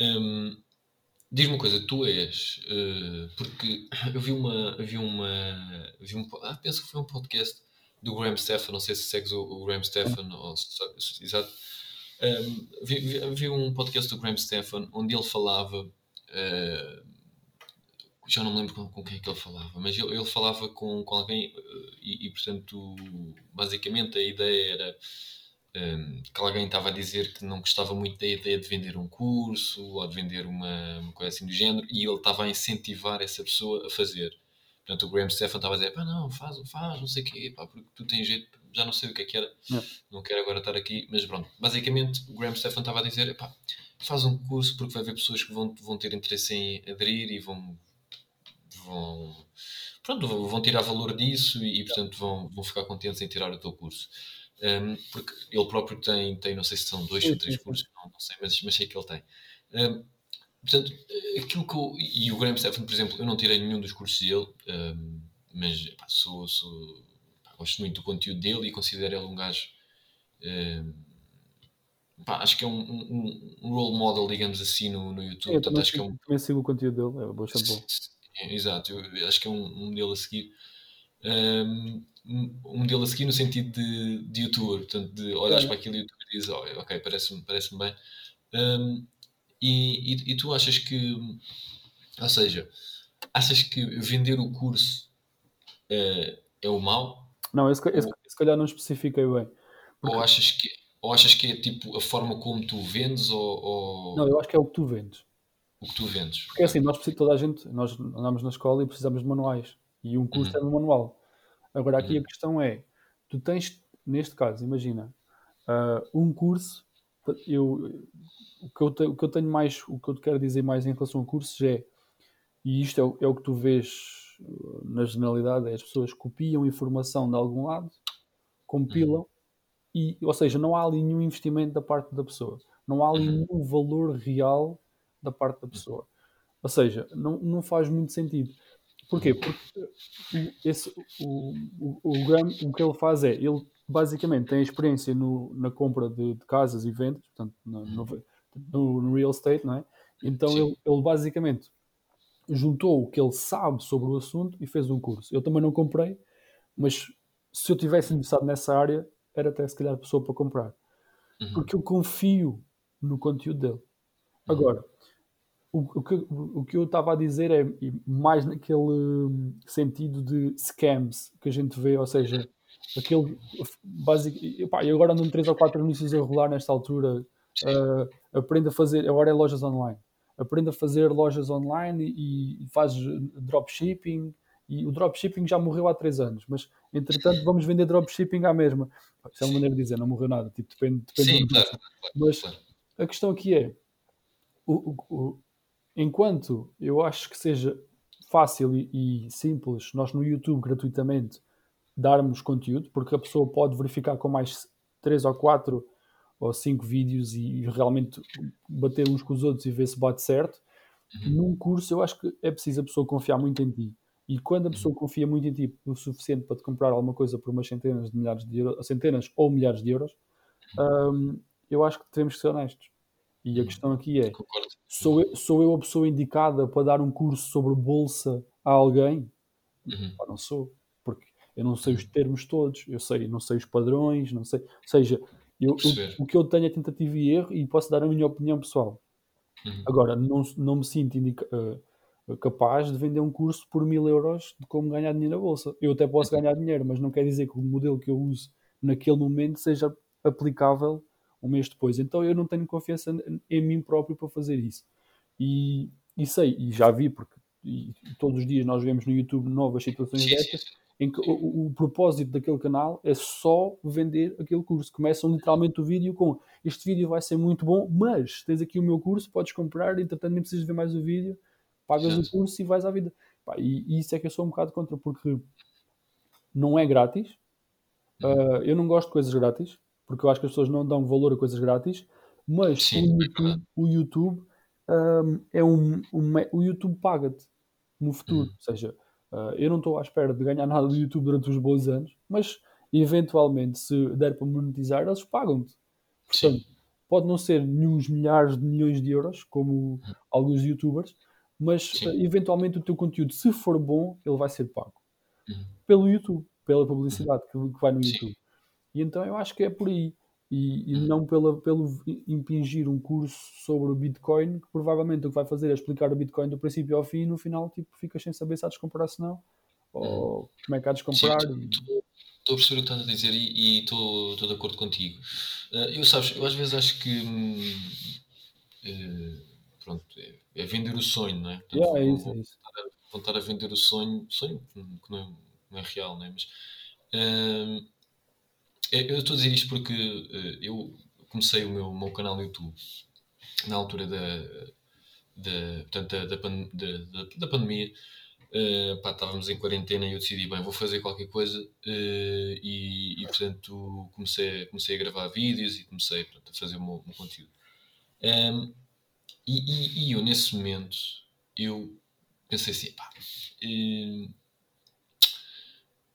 Hum, Diz-me uma coisa, tu és, uh, porque eu vi uma, vi uma, vi um, ah, penso que foi um podcast do Graham Stephan, não sei se segues o, o Graham Stephan, ou exato, Um, vi, vi- vi um podcast do Graham Stephan onde ele falava, uh, já não me lembro com, com quem é que ele falava, mas ele, ele falava com, com alguém uh, e, e, portanto, basicamente a ideia era um, que alguém estava a dizer que não gostava muito da ideia de vender um curso ou de vender uma, uma coisa assim do género e ele estava a incentivar essa pessoa a fazer. Portanto, o Graham Stephan estava a dizer: pá, não, faz, faz, não sei o quê, pá, porque tu tens jeito, já não sei o que é que era, Não. não quero agora estar aqui, mas pronto. Basicamente, o Graham Stephan estava a dizer: pá, faz um curso porque vai haver pessoas que vão, vão ter interesse em aderir e vão. vão pronto, vão tirar valor disso e, portanto, vão, vão ficar contentes em tirar o teu curso. Um, porque ele próprio tem, tem, não sei se são dois ou três cursos, não, não sei, mas, mas sei que ele tem. Um, portanto, aquilo que eu, e o Graham Stephan, por exemplo, eu não tirei nenhum dos cursos dele, um, mas pá, sou, sou, pá, gosto muito do conteúdo dele e considero ele um gajo. um, pá, acho que é um, um, um role model, digamos assim, no, no YouTube. Eu Portanto, acho que é um, também sigo o conteúdo dele, é bastante bom. é, Exato, eu acho que é um, modelo a seguir. Um, um modelo a seguir no sentido de, de youtuber, portanto, de olhares para aquele youtuber e dizes, oh, ok, parece-me parece bem. E, e, e tu achas que, ou seja, achas que vender o curso eh, é o mau? Não, esse, esse, se calhar não especifiquei bem. Porque- Ou achas que, ou achas que é tipo a forma como tu vendes ou, ou Não, eu acho que é o que tu vendes. o que tu vendes? Porque é assim, nós precisamos, toda a gente, nós andamos na escola e precisamos de manuais. E um curso Uhum. é um manual. Agora aqui Uhum. a questão é, tu tens, neste caso, imagina, ah, um curso, eu, o, que eu te- o que eu tenho mais, o que eu te quero dizer mais em relação a cursos é, e isto é, o- é o que tu vês uh, na generalidade, é as pessoas copiam informação de algum lado, compilam, e, ou seja, não há ali nenhum investimento da parte da pessoa. Não há ali Uhum. nenhum valor real da parte da pessoa. Ou seja, não, não faz muito sentido. Porquê? Porque uh, esse, o, o, o o que ele faz é, ele basicamente tem experiência no, na compra de, de casas e vendas, portanto, no, no, no- no real estate, não é? Então ele, ele basicamente juntou o que ele sabe sobre o assunto e fez um curso. Eu também não comprei, mas se eu tivesse interessado nessa área, era até se calhar a pessoa para comprar. Uhum. Porque eu confio no conteúdo dele. Agora, o, o que, o que eu estava a dizer é mais naquele hum, sentido de scams que a gente vê, ou seja, aquele básico. E, pá, e agora andam três ou quatro anúncios a rolar nesta altura. Aprenda a fazer, agora é lojas online. Aprenda a fazer lojas online e, e faz dropshipping. E o dropshipping já morreu há três anos, mas entretanto vamos vender dropshipping à mesma. Isso é uma maneira de dizer, não morreu nada. Tipo, depende, depende Sim, do claro, Mas a questão aqui é: o, o- o- enquanto eu acho que seja fácil e, e simples nós no YouTube gratuitamente darmos conteúdo, porque a pessoa pode verificar com mais 3 ou 4 ou 5 vídeos e, realmente bater uns com os outros e ver se bate certo. uhum. num curso eu acho que é preciso a pessoa confiar muito em ti. E quando a pessoa uhum. confia muito em ti o suficiente para te comprar alguma coisa por umas centenas de milhares de euros, centenas ou milhares de euros, um, eu acho que devemos ser honestos. E a uhum. questão aqui é: sou eu, sou eu a pessoa indicada para dar um curso sobre bolsa a alguém? Uhum. não sou, eu não sei os termos todos, eu sei, não sei os padrões, não sei. Ou seja, eu, eu, o que eu tenho é tentativa e erro e posso dar a minha opinião pessoal. Uhum. Agora, não, não me sinto indica, uh, capaz de vender um curso por mil euros de como ganhar dinheiro na bolsa. Eu até posso uhum. ganhar dinheiro, mas não quer dizer que o modelo que eu uso naquele momento seja aplicável um mês depois. Então eu não tenho confiança em mim próprio para fazer isso. E, e sei, e já vi, porque todos os dias nós vemos no YouTube novas situações destas, em que o, o, propósito daquele canal é só vender aquele curso. Começam literalmente o vídeo com este vídeo vai ser muito bom, mas tens aqui o meu curso, podes comprar, entretanto nem precisas ver mais o vídeo, pagas o curso e vais à vida. e, e, isso é que eu sou um bocado contra, porque não é grátis. Uh, eu não gosto de coisas grátis porque eu acho que as pessoas não dão valor a coisas grátis, mas Sim, o YouTube, o YouTube um, é um, um, o YouTube paga-te no futuro. Uhum. Ou seja, uh, eu não estou à espera de ganhar nada do YouTube durante os bons anos, mas eventualmente, se der para monetizar, eles pagam-te. Portanto, Sim. pode não ser nenhum milhares de milhões de euros, como uhum. alguns youtubers, mas uh, eventualmente o teu conteúdo, se for bom, ele vai ser pago. Uhum. Pelo YouTube, pela publicidade que, que vai no YouTube. E então eu acho que é por aí. E, e não pela, pelo impingir um curso sobre o Bitcoin, que provavelmente o que vai fazer é explicar o Bitcoin do princípio ao fim e no final tipo, ficas sem saber se há de comprar se não, ou hum. como é que há de comprar. Estou a perceber o que estás a dizer e estou de acordo contigo. Uh, eu, sabes, eu às vezes acho que uh, pronto, é, é, vender o sonho, não é? Portanto, yeah, é isso, é isso. Vão estar a vender o sonho, sonho que não é, não é real, não é? Mas é, eu estou a dizer isto porque uh, eu comecei o meu, meu canal no YouTube na altura da, da, portanto, da, da, da, da pandemia. Uh, pá, estávamos em quarentena e eu decidi, bem, vou fazer qualquer coisa uh, e, e, portanto, comecei, comecei a gravar vídeos e comecei portanto, a fazer o meu, o meu conteúdo. Um, e, e, e, eu, nesse momento, eu pensei assim, pá, uh,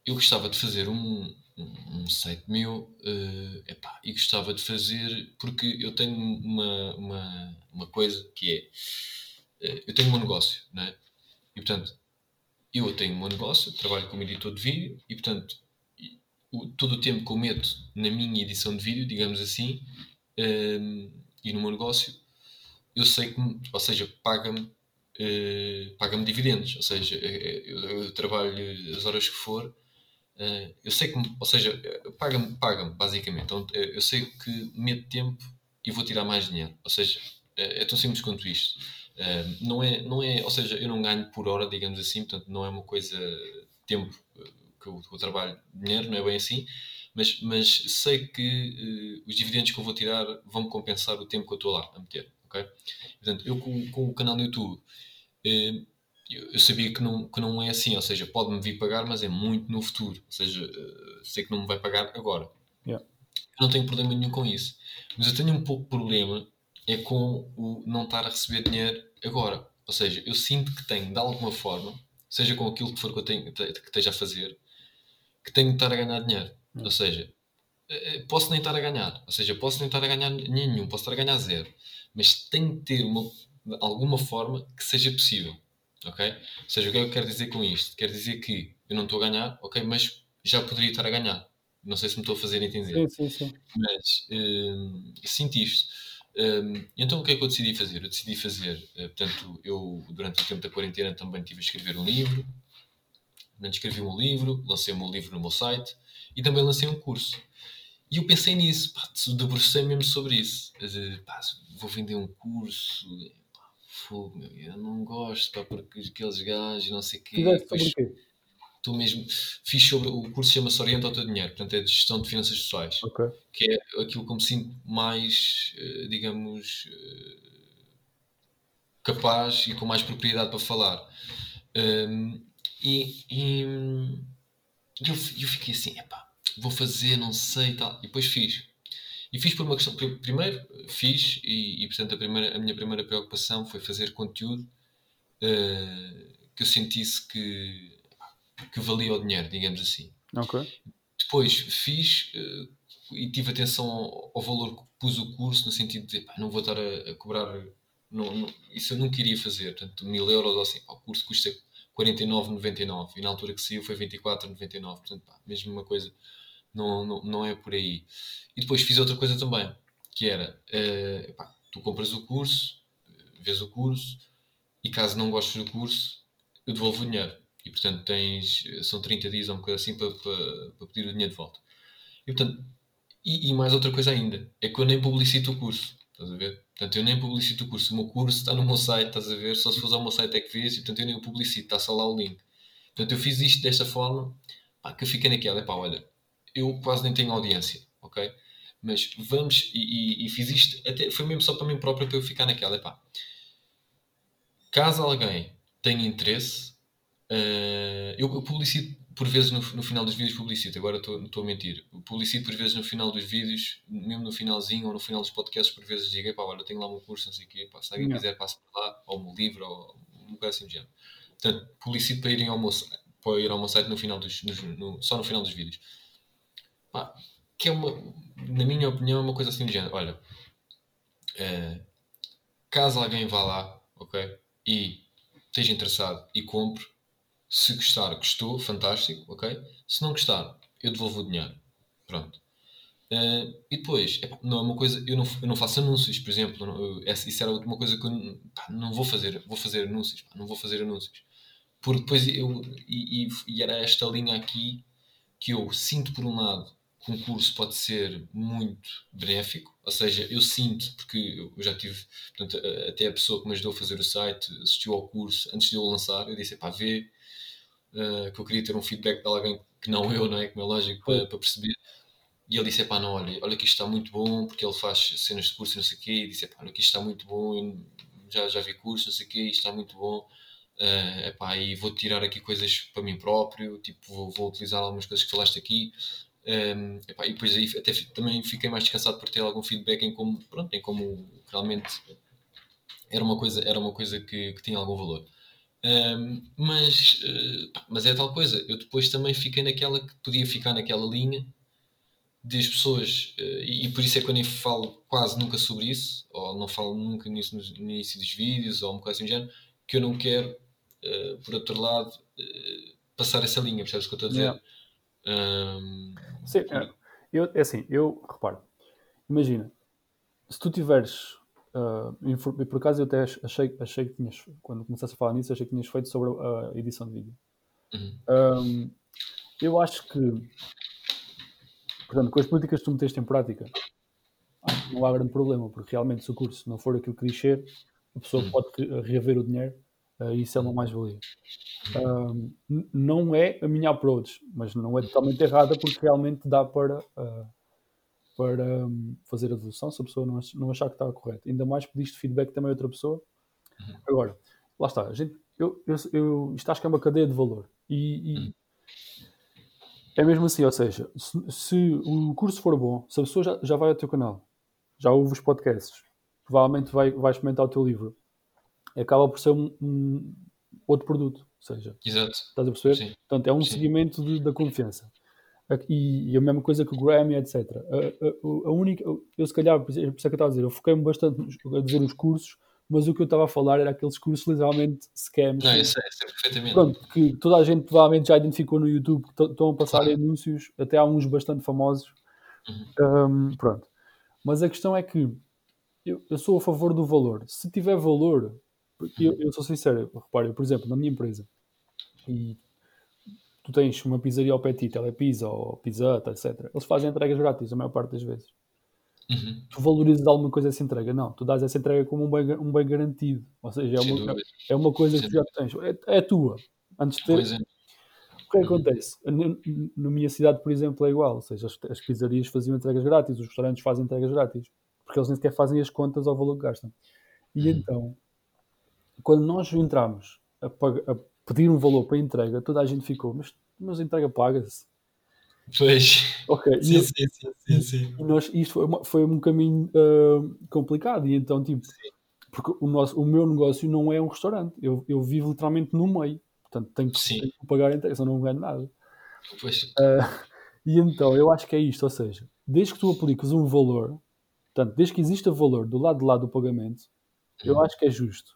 eu gostava de fazer um, um, site meu uh, epá, e gostava de fazer porque eu tenho uma, uma, uma coisa que é uh, eu tenho um negócio, não é? E portanto, eu tenho um negócio, trabalho como editor de vídeo e portanto o, todo o tempo que eu meto na minha edição de vídeo, digamos assim, uh, e no meu negócio, eu sei que, ou seja, paga-me uh, paga-me dividendos, ou seja, eu, eu, trabalho as horas que for Uh, eu sei que, ou seja, paga-me, paga-me, basicamente. Eh, eu sei que meto tempo e vou tirar mais dinheiro. Ou seja, é, tão simples quanto isto. Uh, não é, não é, ou seja, eu não ganho por hora, digamos assim, portanto, não é uma coisa tempo que eu, que eu trabalho dinheiro, não é bem assim. Mas, mas sei que uh, os dividendos que eu vou tirar vão compensar o tempo que eu estou lá a meter. ok Portanto, eu com, com o canal no YouTube eu sabia que não, que não é assim, ou seja, pode-me vir pagar, mas é muito no futuro, ou seja, uh, sei que não me vai pagar agora. Yeah. Eu não tenho problema nenhum com isso, mas eu tenho um pouco de problema é com o não estar a receber dinheiro agora, ou seja, eu sinto que tenho de alguma forma, seja com aquilo que for que eu tenho, que esteja a fazer, que tenho de estar a ganhar dinheiro, yeah. ou seja, eh, eh, posso nem estar a ganhar, ou seja, posso nem estar a ganhar nenhum, posso estar a ganhar zero, mas tenho de ter uma, alguma forma que seja possível. Ok? Ou seja, o que é que eu quero dizer com isto? Quero dizer que eu não estou a ganhar, ok, mas já poderia estar a ganhar. Não sei se me estou a fazer entender. Sim, sim, sim. Mas uh, sinto isto. Um, então o que é que eu decidi fazer? Eu decidi fazer, uh, portanto, eu durante o tempo da quarentena também tive a escrever um livro. Portanto, escrevi um livro, lancei o meu livro no meu site e também lancei um curso. E eu pensei nisso, debrucei mesmo sobre isso. De, pá, vou vender um curso, fogo, meu, eu não gosto, pá, porque aqueles gajos, não sei o quê. Fizeste sobre o quê? Tu mesmo fiz sobre o curso chama-se Orienta ao teu dinheiro, portanto é de gestão de finanças pessoais, okay. que é aquilo que me sinto mais, eh, digamos, eh, capaz e com mais propriedade para falar. Um, e, e eu, eu fiquei assim, epá, vou fazer, não sei e tal. E depois fiz. E fiz por uma questão. Primeiro, fiz, e, e portanto a, primeira, a minha primeira preocupação foi fazer conteúdo uh, que eu sentisse que, que valia o dinheiro, digamos assim. Ok. Depois fiz uh, e tive atenção ao, ao, valor que pus o curso, no sentido de pá, não vou estar a, a cobrar. Não, não, isso eu não queria fazer, portanto, mil euros ou assim. Pá, o curso custa 49,99 e na altura que saiu foi 24,99. Portanto, pá, mesmo uma coisa, não, não, não é por aí. E depois fiz outra coisa também, que era uh, pá, tu compras o curso, vês o curso e caso não gostes do curso, eu devolvo o dinheiro. E portanto tens, são 30 dias ou um bocado assim para, para, para pedir o dinheiro de volta. E portanto, e, e, mais outra coisa ainda, é que eu nem publicito o curso. Estás a ver? Portanto, eu nem publicito o curso. O meu curso está no meu site, estás a ver? Só se fores ao meu site é que vês, e portanto eu nem o publicito, está só lá o link. Portanto, eu fiz isto desta forma pá, que eu fiquei naquela, pá, olha, eu quase nem tenho audiência, ok? Mas vamos, e, e, e, fiz isto, até, foi mesmo só para mim próprio para eu ficar naquela, pá. Caso alguém tenha interesse, uh, eu, eu publicito por vezes no, no, final dos vídeos publicito, agora estou a mentir. Publicito por vezes no final dos vídeos, mesmo no finalzinho ou no final dos podcasts, por vezes digo, pá, olha, eu tenho lá meu curso, não sei o quê, pá, se alguém quiser passe por lá, ou meu livro, ou um bocado assim do género. Portanto, publicito para irem ao meu, para ir ao meu site no final dos, no, no, só no final dos vídeos. Pá, que é uma, na minha opinião, é uma coisa assim do género. Olha, é, caso alguém vá lá, ok, e esteja interessado e compre, se gostar, gostou, fantástico, ok? Se não gostar, eu devolvo o dinheiro. Pronto. Uh, e depois, é, não é uma coisa, eu não, eu não faço anúncios, por exemplo, não, eu, isso era uma coisa que eu pá, não vou fazer, vou fazer anúncios, pá, não vou fazer anúncios. Porque depois eu, e, e, e, era esta linha aqui que eu sinto por um lado que um curso pode ser muito benéfico, ou seja, eu sinto, porque eu já tive, portanto, até a pessoa que me ajudou a fazer o site assistiu ao curso antes de eu lançar, eu disse, pá, vê uh, que eu queria ter um feedback de alguém que não eu, não é? Como é lógico, para, para perceber. E ele disse: pá, não, olha, olha que isto está muito bom, porque ele faz cenas de curso, não sei o quê. E disse: pá, olha que isto está muito bom, eu já, já vi curso, não sei o quê, isto está muito bom. Uh, epá, e vou tirar aqui coisas para mim próprio, tipo, vou, vou utilizar algumas coisas que falaste aqui. Um, epá, e depois aí até também fiquei mais descansado por ter algum feedback em como, pronto, em como realmente era uma coisa, era uma coisa que, que tinha algum valor. Um, mas, uh, mas é tal coisa. Eu depois também fiquei naquela que podia ficar naquela linha de as pessoas, uh, e, e, por isso é que eu nem falo quase nunca sobre isso, ou não falo nunca nisso no, no início dos vídeos, ou uma coisa assim do género, que eu não quero, uh, por outro lado, passar essa linha, percebes o que eu estou a dizer? Yeah. Um, Sim, é, eu, é assim, eu reparo, imagina, se tu tiveres Uh, e por acaso eu até achei, achei que tinhas, quando começaste a falar nisso, achei que tinhas feito sobre a edição de vídeo. Uhum. Um, eu acho que, portanto, com as políticas que tu meteste em prática, não há grande problema, porque realmente se o curso não for aquilo que diz ser, a pessoa uhum. pode reaver o dinheiro uh, e isso é uma mais-valia. Um, não é a minha approach, mas não é totalmente errada porque realmente dá para. Uh, para um, fazer a devolução se a pessoa não, não achar que está correto. Ainda mais pediste feedback também a outra pessoa. Uhum. Agora, lá está, a gente, eu, eu, eu, isto acho que é uma cadeia de valor. E, e uhum. é mesmo assim, ou seja, se, se, o curso for bom, se a pessoa já, já vai ao teu canal, já ouve os podcasts, provavelmente vai, vai experimentar o teu livro, acaba por ser um, um outro produto. Ou seja, Exato. estás a perceber? Sim. Portanto, é um Sim. seguimento de, da confiança e, e, a mesma coisa que o Grammy, etc. A, a, a única, eu se calhar, por isso é que eu estava a dizer, eu foquei-me bastante a dizer os cursos, mas o que eu estava a falar era aqueles cursos literalmente scams. Não, isso é, isso é perfeitamente. Pronto, que toda a gente provavelmente já identificou no YouTube, que estão a passar claro. anúncios, até há uns bastante famosos. Uhum. Um, pronto. Mas a questão é que eu, eu, sou a favor do valor. Se tiver valor, eu, eu sou sincero, repare, por exemplo, na minha empresa, e tu tens uma pizzaria ao Petit, Telepizza ou Pizza etc. Eles fazem entregas grátis a maior parte das vezes. Uhum. Tu valorizas alguma coisa essa entrega? Não, tu dás essa entrega como um bem, um bem garantido. Ou seja, é uma, é uma coisa Sem que tu já tens. É, é, tua. Antes de ter. É. O que é que acontece? Na minha cidade, por exemplo, é igual. Ou seja, as, as pizzarias faziam entregas grátis, os restaurantes fazem entregas grátis. Porque eles nem sequer fazem as contas ao valor que gastam. E uhum. então, quando nós entramos a, a pedir um valor para entrega, toda a gente ficou, mas, mas a entrega paga-se. Pois. Ok. Sim, e, sim, sim, sim, sim. E nós, isto foi, foi um caminho uh, complicado, e então, tipo, sim. Porque o, nosso, o meu negócio não é um restaurante. Eu, eu vivo literalmente no meio. Portanto, tenho que, tenho que pagar inteiro, senão não ganho nada. Pois. Uh, e então, eu acho que é isto. Ou seja, desde que tu apliques um valor, portanto, desde que exista valor do lado de lá do pagamento, eu uhum. acho que é justo.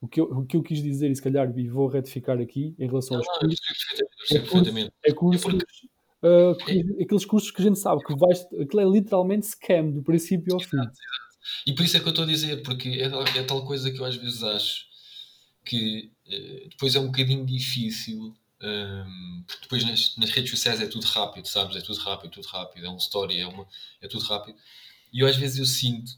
O que, eu, o que eu quis dizer, e se calhar e vou retificar aqui em relação não, aos não, cursos, é cursos, é cursos, é cursos uh, aqueles cursos que a gente sabe que vais, aquilo é literalmente scam do princípio ao fim. Exato, exato. E por isso é que eu estou a dizer, porque é, é tal coisa que eu às vezes acho que uh, depois é um bocadinho difícil. Um, ehm, porque depois nas, nas, redes sociais é tudo rápido, sabes? É tudo rápido, tudo rápido, é um story, é, uma, é tudo rápido. E eu às vezes eu sinto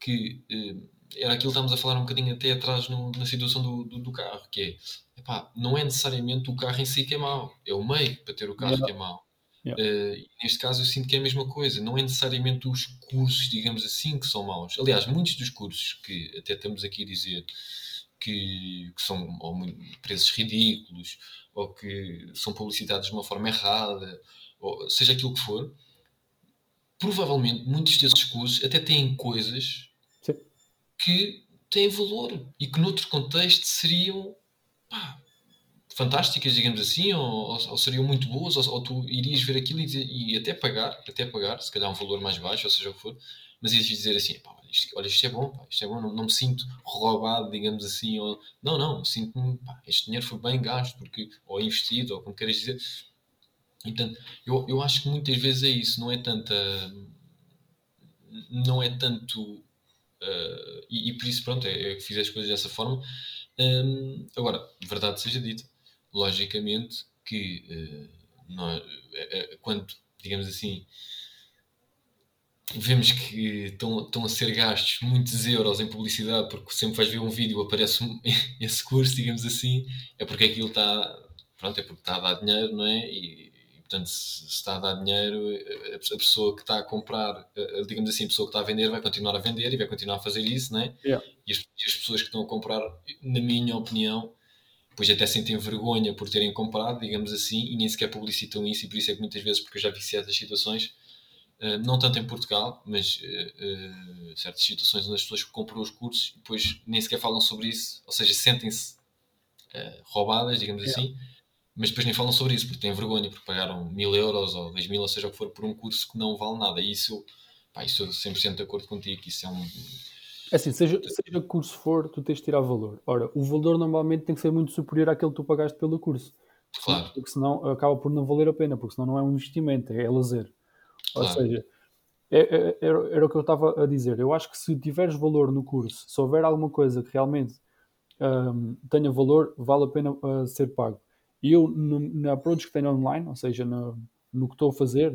que uh, era aquilo que estávamos a falar um bocadinho até atrás no, na situação do, do, do, carro, que é epá, não é necessariamente o carro em si que é mau, é o meio para ter o carro yeah. que é mau. Yeah. Uh, neste caso eu sinto que é a mesma coisa, não é necessariamente os cursos, digamos assim, que são maus. Aliás, muitos dos cursos que até estamos aqui a dizer que, que são preços ridículos ou que são publicitados de uma forma errada, ou seja aquilo que for, provavelmente muitos desses cursos até têm coisas. Que têm valor e que noutro contexto seriam pá, fantásticas, digamos assim, ou, ou, seriam muito boas, ou, ou, tu irias ver aquilo e, e, até pagar, até pagar, se calhar um valor mais baixo, ou seja o que for, mas irias dizer assim, pá, isto, olha, isto é bom, pá, isto é bom, não, não, me sinto roubado, digamos assim, ou não, não, sinto-me, este dinheiro foi bem gasto, porque, ou investido, ou como queres dizer. Então, eu, eu acho que muitas vezes é isso, não é tanta. Não é tanto. Uh, e, e, por isso, pronto, é, é que fiz as coisas dessa forma. Um, agora, verdade seja dita, logicamente que uh, nós, uh, quando, digamos assim, vemos que estão, estão a ser gastos muitos euros em publicidade, porque sempre vais ver um vídeo aparece esse curso, digamos assim, é porque aquilo está, pronto, é porque está a dar dinheiro, não é? E portanto, se, está a dar dinheiro, a, a, pessoa que está a comprar, a, digamos assim, a pessoa que está a vender vai continuar a vender e vai continuar a fazer isso, não é? Yeah. E, as, e as pessoas que estão a comprar, na minha opinião, depois até sentem vergonha por terem comprado, digamos assim, e nem sequer publicitam isso, e por isso é que muitas vezes, porque eu já vi certas situações, não tanto em Portugal, mas certas situações onde as pessoas compram os cursos e depois nem sequer falam sobre isso, ou seja, sentem-se roubadas, digamos yeah. assim, mas depois nem falam sobre isso, porque têm vergonha, porque pagaram mil euros ou dois mil, ou seja o que for, por um curso que não vale nada. E isso, pá, isso eu 100% de acordo contigo, isso é um é assim, seja, seja que curso for, tu tens de tirar valor. Ora, o valor normalmente tem que ser muito superior àquele que tu pagaste pelo curso. Claro. Porque senão acaba por não valer a pena, porque senão não é um investimento, é lazer. Claro. Ou seja, é, é, era, era, o que eu estava a dizer. Eu acho que se tiveres valor no curso, se houver alguma coisa que realmente um, tenha valor, vale a pena uh, ser pago. E eu, no, na approach que tenho online, ou seja, no, no que estou a fazer,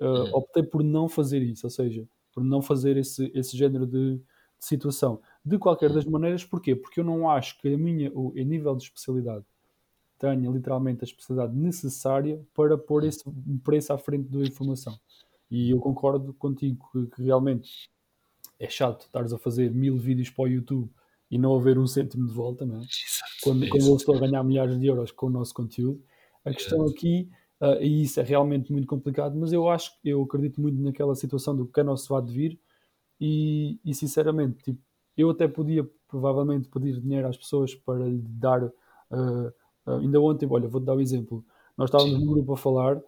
uh, uhum. optei por não fazer isso, ou seja, por não fazer esse, esse género de, situação. De qualquer das maneiras, porquê? Porque eu não acho que a minha, o, a nível de especialidade, tenha literalmente a especialidade necessária para pôr esse preço à frente da informação. E eu concordo contigo que, que realmente é chato estares a fazer mil vídeos para o YouTube e não haver um cêntimo de volta, não é? Quando, é quando eu estou a ganhar milhares de euros com o nosso conteúdo. A questão aqui, uh, e isso é realmente muito complicado, mas eu acho, eu acredito muito naquela situação do que é nosso vá de vir, e, e sinceramente, tipo, eu até podia provavelmente pedir dinheiro às pessoas para lhe dar. Uh, uh, ainda ontem, olha, vou-te dar um exemplo. Nós estávamos no grupo a falar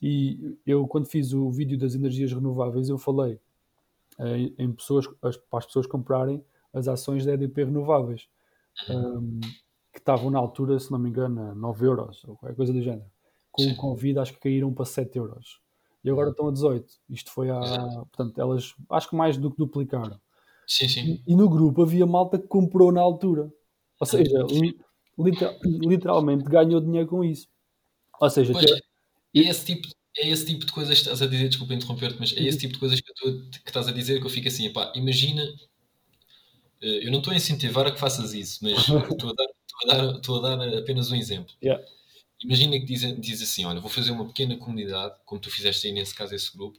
e eu, quando fiz o vídeo das energias renováveis, eu falei em pessoas, as, para as pessoas comprarem as ações da EDP Renováveis, um, que estavam na altura, se não me engano, a 9 euros ou qualquer coisa do género. Com o Covid, acho que caíram para 7 euros e agora estão a 18. Isto foi há. Portanto, elas acho que mais do que duplicaram. Sim, sim. E, e no grupo havia malta que comprou na altura. Ou seja, literal, literalmente ganhou dinheiro com isso. Ou seja, pois, é, esse tipo, é esse tipo de coisas que estás a dizer, desculpa interromper-te, mas é esse tipo de coisas que, tu, que estás a dizer que eu fico assim, pá, imagina, eu não estou a incentivar a que faças isso, mas estou a dar, estou a dar, estou a dar apenas um exemplo. Yeah. Imagina que diz, diz assim: Olha, vou fazer uma pequena comunidade, como tu fizeste aí nesse caso, esse grupo.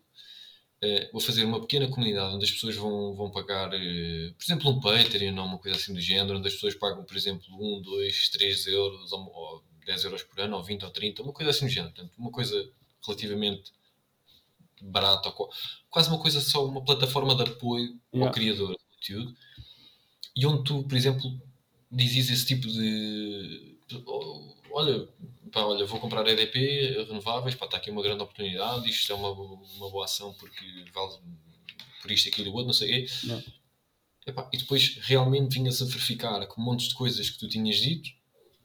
Uh, vou fazer uma pequena comunidade onde as pessoas vão, vão pagar, uh, por exemplo, um Patreon ou uma coisa assim do género, onde as pessoas pagam, por exemplo, 1, 2, 3 euros ou, ou 10 euros por ano, ou 20 ou 30, uma coisa assim do género. Portanto, uma coisa relativamente barata, quase uma coisa só, uma plataforma de apoio yeah. ao criador de conteúdo. E onde tu, por exemplo, dizes esse tipo de olha, pá, olha, vou comprar EDP renováveis, pá, está aqui uma grande oportunidade, isto é uma, uma boa ação porque vale por isto, aquilo e outro, não sei o quê. Epá, e depois realmente vinhas a verificar que montes de coisas que tu tinhas dito,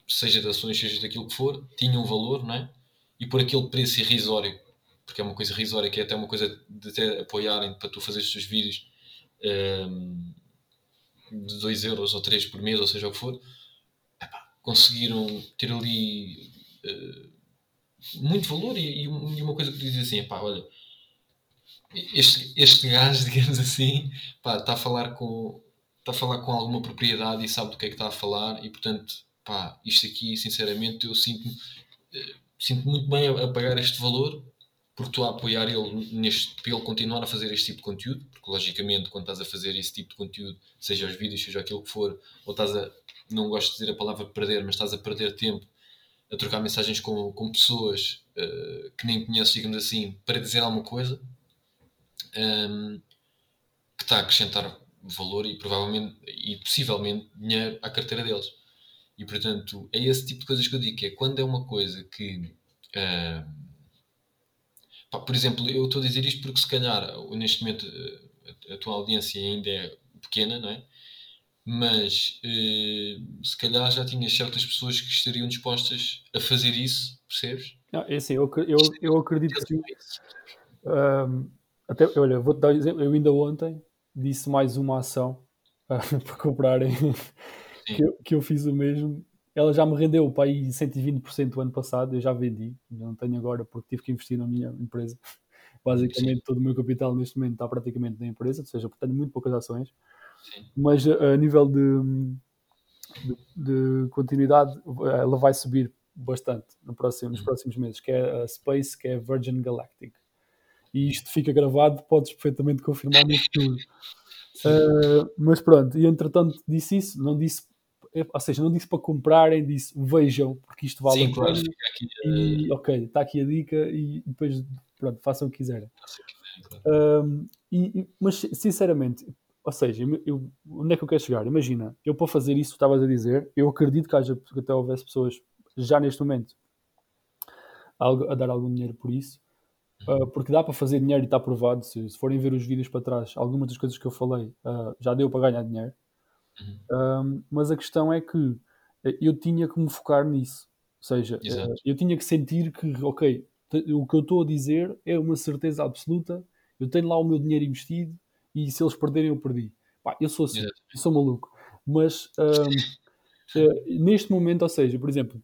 seja de ações, seja daquilo que for, tinham valor, não é? E por aquele preço irrisório, porque é uma coisa irrisória, que é até uma coisa de até apoiarem para tu fazer os teus vídeos um, de 2 euros ou 3 por mês, ou seja o que for, epá, conseguiram ter ali uh, muito valor e, e, uma coisa que tu dizes assim, epá, olha, este, este gajo, digamos assim, está a falar com está a falar com alguma propriedade e sabe do que é que está a falar e portanto, pá, isto aqui, sinceramente, eu sinto uh, sinto muito bem a, a, pagar este valor porque estou a apoiar ele neste, para ele continuar a fazer este tipo de conteúdo, porque logicamente quando estás a fazer esse tipo de conteúdo, seja os vídeos, seja aquilo que for, ou estás a, não gosto de dizer a palavra perder, mas estás a perder tempo a trocar mensagens com, com pessoas uh, que nem conheces, digamos assim, para dizer alguma coisa, um, que está a acrescentar valor e provavelmente e possivelmente dinheiro à carteira deles. E portanto, é esse tipo de coisas que eu digo, que é quando é uma coisa que. Pá, por exemplo, eu estou a dizer isto porque se calhar neste momento a, tua audiência ainda é pequena, não é? Mas uh, se calhar já tinhas certas pessoas que estariam dispostas a fazer isso, percebes? Não, é assim, eu, eu, eu acredito que. Um, até, olha, vou-te dar um exemplo. Eu ainda ontem disse mais uma ação uh, para comprarem que eu, que eu, fiz o mesmo. Ela já me rendeu para aí 120% o ano passado. Eu já vendi, não tenho agora porque tive que investir na minha empresa. Basicamente, Sim. todo o meu capital neste momento está praticamente na empresa, ou seja, tenho muito poucas ações. Sim. Mas a, a nível de, de, de, continuidade, ela vai subir bastante no próximo, nos uhum. próximos meses, que é a Space, que é a Virgin Galactic e isto fica gravado, podes perfeitamente confirmar no futuro. Uh, mas pronto, e entretanto disse isso, não disse, ou seja, não disse para comprarem, disse vejam, porque isto vale Sim, a claro, aqui, e ok, está aqui a dica e depois pronto, façam o que quiserem. Uh, e, mas sinceramente, ou seja, eu, onde é que eu quero chegar? Imagina, eu para fazer isso, estavas a dizer, eu acredito que haja que até houvesse pessoas já neste momento a, a dar algum dinheiro por isso, Uh, porque dá para fazer dinheiro e está provado. Se, se, forem ver os vídeos para trás, algumas das coisas que eu falei uh, já deu para ganhar dinheiro. Uhum. mas a questão é que eh, eu tinha que me focar nisso. Ou seja, uh, eu tinha que sentir que, ok, o que eu estou a dizer é uma certeza absoluta. Eu tenho lá o meu dinheiro investido e se eles perderem, eu perdi. Pá, eu sou assim, eu sou maluco. Mas neste momento, ou seja, por exemplo,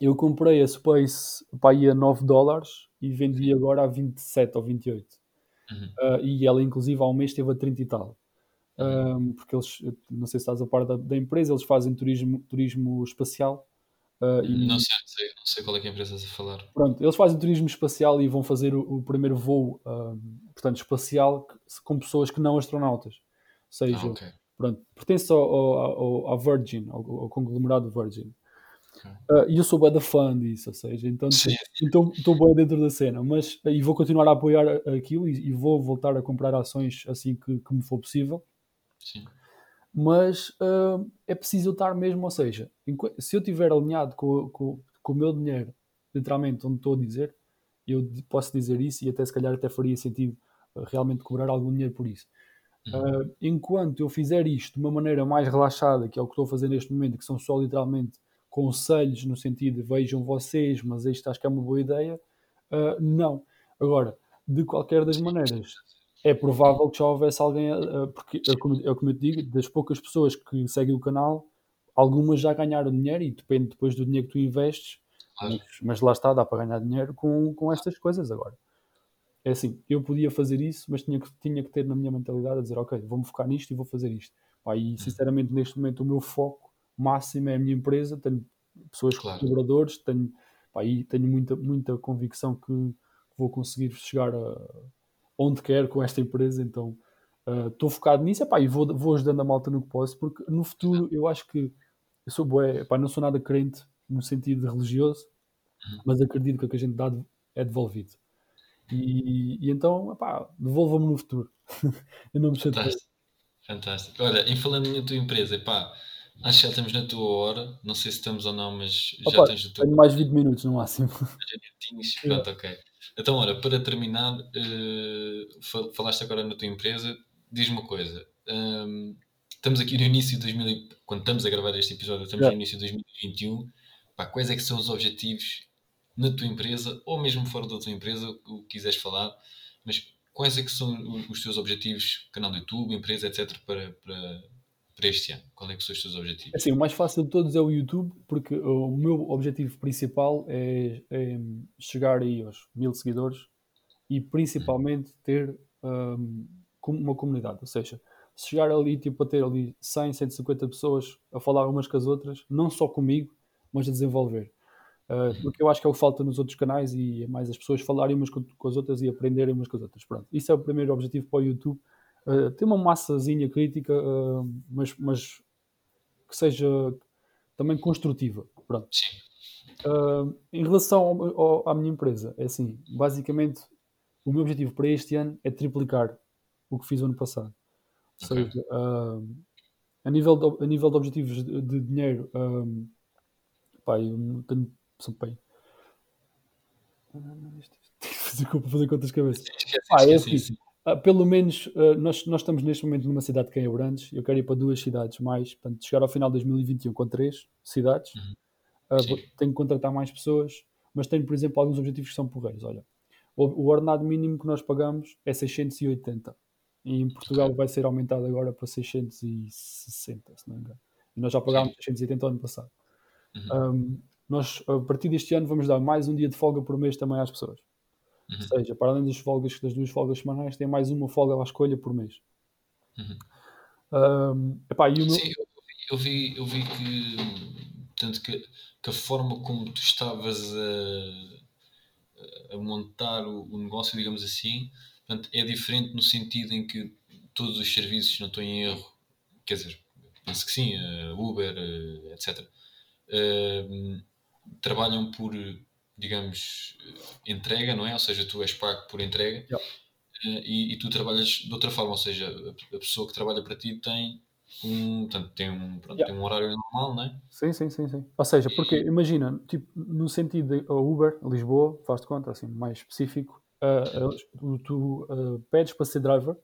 eu comprei a Space aí a 9 dólares e vendi agora a 27 ou 28. Uhum. Uh, e ela, inclusive, há um mês esteve a 30 e tal. Um, porque eles, não sei se estás a par da, da, empresa, eles fazem turismo, turismo espacial. Uh, e, não, sei, sei, não sei qual é que é a empresa a falar. Pronto, eles fazem turismo espacial e vão fazer o, o primeiro voo, portanto, espacial com pessoas que não astronautas. Ou seja, ah, okay. pronto, pertence ao, ao, ao Virgin, ao, ao, conglomerado Virgin. Uh, e eu sou bem da fã disso, ou seja, então estou então, bem dentro da cena, mas e vou continuar a apoiar aquilo e, e vou voltar a comprar ações assim que, que me for possível. Sim. Mas uh, é preciso estar mesmo, ou seja, se eu estiver alinhado com, com, com, o meu dinheiro, literalmente, onde estou a dizer, eu posso dizer isso e até se calhar até faria sentido uh, realmente cobrar algum dinheiro por isso. Uhum. enquanto eu fizer isto de uma maneira mais relaxada, que é o que estou a fazer neste momento, que são só literalmente conselhos no sentido de vejam vocês, mas isto acho que é uma boa ideia. Uh, não. Agora, de qualquer das maneiras, é provável que já houvesse alguém, porque é como, é como eu te digo, das poucas pessoas que seguem o canal, algumas já ganharam dinheiro e depende depois do dinheiro que tu investes, mas, mas, lá está, dá para ganhar dinheiro com, com estas coisas agora. É assim, eu podia fazer isso, mas tinha que, tinha que ter na minha mentalidade a dizer, ok, vou-me focar nisto e vou fazer isto. Pá, e hum. sinceramente, neste momento, o meu foco máximo é a minha empresa, tenho pessoas claro. colaboradores, tenho, pá, tenho muita, muita convicção que vou conseguir chegar a onde quero com esta empresa, então estou uh, focado nisso epá, e vou, vou ajudando a malta no que posso, porque no futuro eu acho que eu sou bué, epá, não sou nada crente no sentido religioso, uhum. mas acredito que o que a gente dá é devolvido. E, e então, devolva-me no futuro. eu não me chateio. Fantástico. Olha, em falando na tua empresa, pá, acho que já estamos na tua hora. Não sei se estamos ou não, mas já Opa, tens o teu. tenho mais 20 minutos no máximo. Já tinhas, pronto, ok. Então, olha, para terminar, fal- falaste agora na tua empresa, diz-me uma coisa. hum, estamos aqui no início de 2000, e- quando estamos a gravar este episódio, estamos Yeah. no início de 2021. Pá, quais é que são os objetivos na tua empresa, ou mesmo fora da tua empresa, o que quiseres falar, mas quais é que são os teus objetivos, canal do YouTube, empresa, etc., para, para, para este ano? Qual é que são os teus objetivos? Assim, o mais fácil de todos é o YouTube, porque o meu objetivo principal é, é chegar aí aos mil seguidores e principalmente ter com- uma comunidade. Ou seja, chegar ali tipo, a ter ali 100, 150 pessoas a falar umas com as outras, não só comigo, mas a desenvolver. Uh, porque eu acho que é o que falta nos outros canais e é mais as pessoas falarem umas com, com as outras e aprenderem umas com as outras. Pronto, isso é o primeiro objetivo para o YouTube. Uh, ter uma massazinha crítica, uh, mas, mas que seja também construtiva. Pronto. Sim. Uh, em relação ao- ao- à minha empresa, é assim, basicamente o meu objetivo para este ano é triplicar o que fiz o ano passado. Ou Ok. seja, uh, a, nível de, a nível de objetivos de, de dinheiro, um, pá, eu tenho. São bem. Fazer, fazer contas de cabeça. Ah, é assim. Ah, pelo menos ah, nós, nós estamos neste momento numa cidade que é Abrantes. Eu quero ir para duas cidades mais. Portanto, chegar ao final de 2021 com três cidades. Uhum. Sim. vou- tenho que contratar mais pessoas, mas tenho, por exemplo, alguns objetivos que são porreiros. Olha, o, o ordenado mínimo que nós pagamos é 680. E em Portugal Ok. vai ser aumentado agora para 660, se não me engano. E nós já pagámos 680 ano passado. Uhum. Ahm, nós, a partir deste ano, vamos dar mais um dia de folga por mês também às pessoas. Uhum. Ou seja, para além das, folgas, das duas folgas semanais, tem mais uma folga à escolha por mês. Uhum. Ahm, epá, Sim, eu vi, eu vi que, tanto que, que a forma como tu estavas a, a montar o, o negócio, digamos assim, portanto, é diferente no sentido em que todos os serviços, não estou em erro, quer dizer, penso que sim, eh, Uber, eh, etc., trabalham por, digamos, entrega, não é? Ou seja, tu és pago por entrega Yeah. eh, e, e tu trabalhas de outra forma, ou seja, a, a pessoa que trabalha para ti tem um, portanto, tem um, pronto, Yeah. tem um horário normal, não é? Sim, sim, sim, sim. Ou seja, porque imagina, tipo, no sentido de a Uber, Lisboa, faz de conta, assim, mais específico, tu, pedes para ser driver,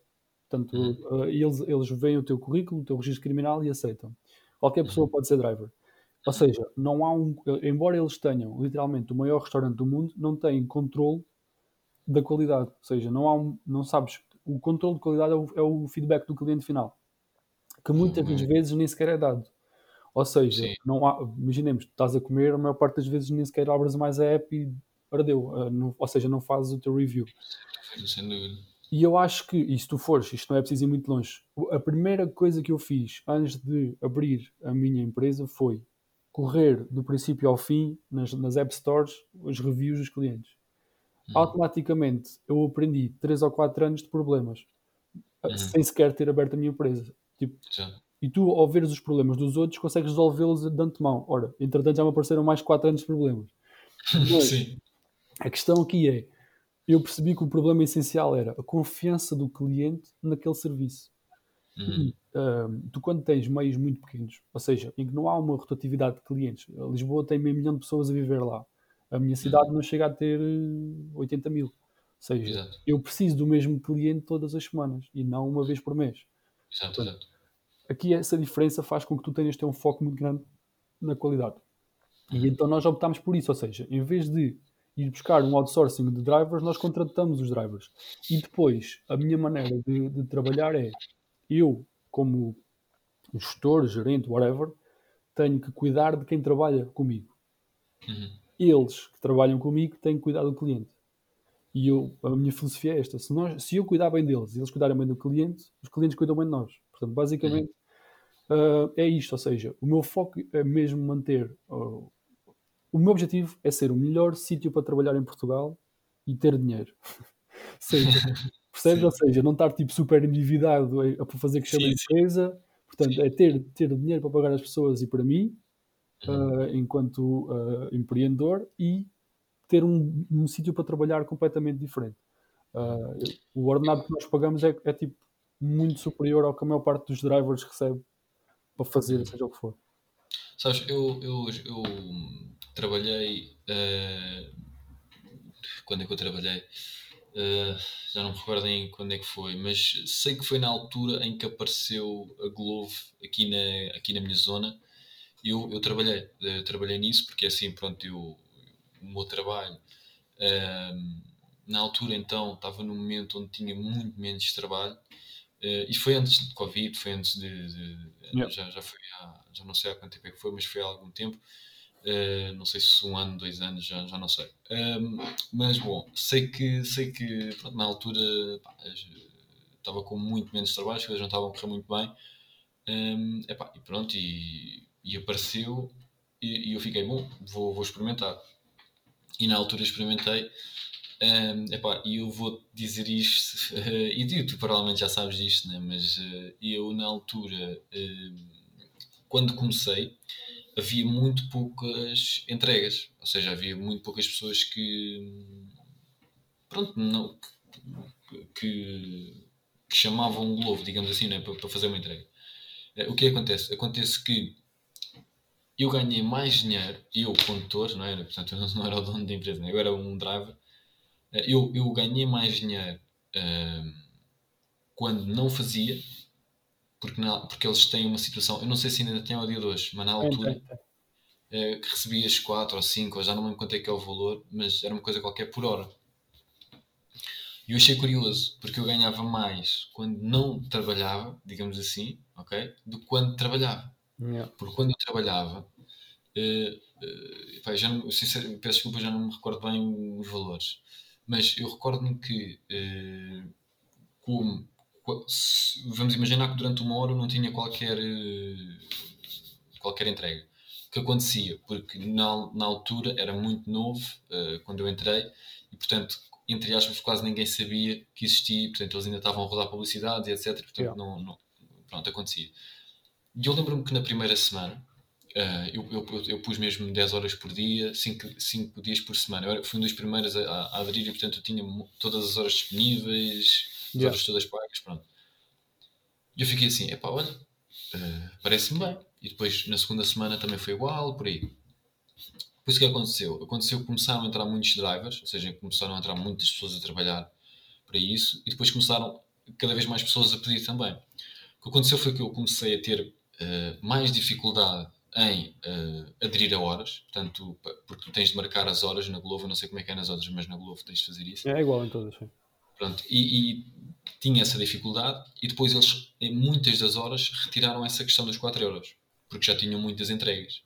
portanto, ah, eles, eles veem o teu currículo, o teu registro criminal e aceitam. Qualquer pessoa pode ser driver. Ou seja, não há um, embora eles tenham literalmente o maior restaurante do mundo, não têm controle da qualidade. Ou seja, não há um, não sabes, o controle de qualidade é o, é o feedback do cliente final, que muitas das Uhum. vezes nem sequer é dado. Ou seja, Sim. não há, imaginemos, tu estás a comer, a maior parte das vezes nem sequer abres mais a app e ardeu. Ah, ou seja, não fazes o teu review. Sem dúvida. E eu acho que, e se tu fores, isto não é preciso ir muito longe, a primeira coisa que eu fiz antes de abrir a minha empresa foi correr do princípio ao fim nas, nas App Stores os reviews dos clientes. Uhum. Automaticamente eu aprendi 3 ou 4 anos de problemas Uhum. sem sequer ter aberto a minha empresa. Tipo, e tu, ao veres os problemas dos outros, consegues resolvê-los de antemão. Ora, entretanto já me apareceram mais 4 anos de problemas. Mas Sim. a questão aqui é, eu percebi que o problema essencial era a confiança do cliente naquele serviço. Uhum. E ahm, tu quando tens meios muito pequenos, ou seja, em que não há uma rotatividade de clientes, a Lisboa tem meio milhão de pessoas a viver lá, a minha cidade não chega a ter eh, 80 mil. Ou seja, Exato. eu preciso do mesmo cliente todas as semanas e não uma vez por mês. Exato, exato. Aqui essa diferença faz com que tu tenhas ter um foco muito grande na qualidade. E então nós optámos por isso, ou seja, em vez de ir buscar um outsourcing de drivers, nós contratamos os drivers. E depois, a minha maneira de, de trabalhar é, eu, como gestor, gerente, whatever, tenho que cuidar de quem trabalha comigo. Uhum. Eles que trabalham comigo têm que cuidar do cliente. E eu, a minha filosofia é esta: se, nós, se eu cuidar bem deles e eles cuidarem bem do cliente, os clientes cuidam bem de nós. Portanto, basicamente, ah, é isto. Ou seja, o meu foco é mesmo manter. ah, o meu objetivo é ser o melhor sítio para trabalhar em Portugal e ter dinheiro. Seja, percebes? Sim. Ou seja, não estar tipo super endividado a, a fazer crescer Sim, a empresa. Portanto, Sim. é ter, ter dinheiro para pagar as pessoas e para mim, Uhum. ah, enquanto ah, empreendedor, e ter um, um sítio para trabalhar completamente diferente. Eu- o ordenado que nós pagamos é, é tipo muito superior ao que a maior parte dos drivers recebe para fazer, seja o que for. Sabes, eu, eu, eu trabalhei. Uh, quando é que eu trabalhei? Uh, já não me recordo em quando é que foi, mas sei que foi na altura em que apareceu a Glovo aqui na, aqui na minha zona. Eu, eu trabalhei, eu trabalhei nisso porque assim, pronto, eu, o meu trabalho uh, na altura então estava num momento onde tinha muito menos trabalho Uh, e foi antes de Covid, foi antes de. de yeah. já, já foi há, já não sei há quanto tempo é que foi, mas foi há algum tempo. Uh, não sei se um ano, dois anos, já, já não sei. Um, mas bom, sei que, sei que pronto, na altura pá, estava com muito menos trabalho, as coisas não estavam a correr muito bem. Um, epá, e pronto, e, e apareceu e, e, eu fiquei, bom, vou, vou experimentar. E na altura experimentei um, epá, e eu vou dizer isto, uh, e tu provavelmente já sabes disto, né? mas uh, eu na altura, quando comecei, havia muito poucas entregas, ou seja, havia muito poucas pessoas que, pronto, não, que, que chamavam o Globo, digamos assim, né? para, para fazer uma entrega. o que acontece? Acontece que eu ganhei mais dinheiro, eu, condutor, não era? Portanto, eu não era o dono da empresa, né? eu era um driver eh, eu, eu ganhei mais dinheiro uh, quando não fazia, porque, porque eles têm uma situação, eu não sei se ainda tem ao dia de hoje, mas na altura uh, que recebias 4 ou 5, ou já não me lembro quanto é que é o valor, mas era uma coisa qualquer por hora. E eu achei curioso, porque eu ganhava mais quando não trabalhava, digamos assim, ok? Do que quando trabalhava. Yeah. Porque quando eu trabalhava, uh, pá, já não, peço desculpa, já não me recordo bem os valores mas eu recordo-me que, uh, como, vamos imaginar que durante uma hora não tinha qualquer, uh, qualquer entrega. O que acontecia? Porque na, na altura era muito novo, uh, quando eu entrei, e portanto, entre aspas, quase ninguém sabia que existia, portanto, eles ainda estavam a rodar publicidade e etc. Portanto, yeah. não, não, pronto, acontecia. E eu lembro-me que na primeira semana, Uh, eu, eu, eu, pus mesmo 10 horas por dia, 5, 5 dias por semana. Eu fui um dos primeiros a, a, aderir e, portanto, eu tinha todas as horas disponíveis, yeah. horas todas pagas. Pronto. E eu fiquei assim: epá, olha, uh, parece-me bem. E depois, na segunda semana, também foi igual, por aí. Depois o que aconteceu? Aconteceu que começaram a entrar muitos drivers, ou seja, começaram a entrar muitas pessoas a trabalhar para isso, e depois começaram cada vez mais pessoas a pedir também. O que aconteceu foi que eu comecei a ter uh, mais dificuldade em uh, aderir a horas, portanto, porque tu tens de marcar as horas na Globo, não sei como é que é nas outras, mas na Globo tens de fazer isso. É igual em todas, sim. Pronto, e, e, tinha essa dificuldade, e depois eles, em muitas das horas, retiraram essa questão dos 4 euros, porque já tinham muitas entregas.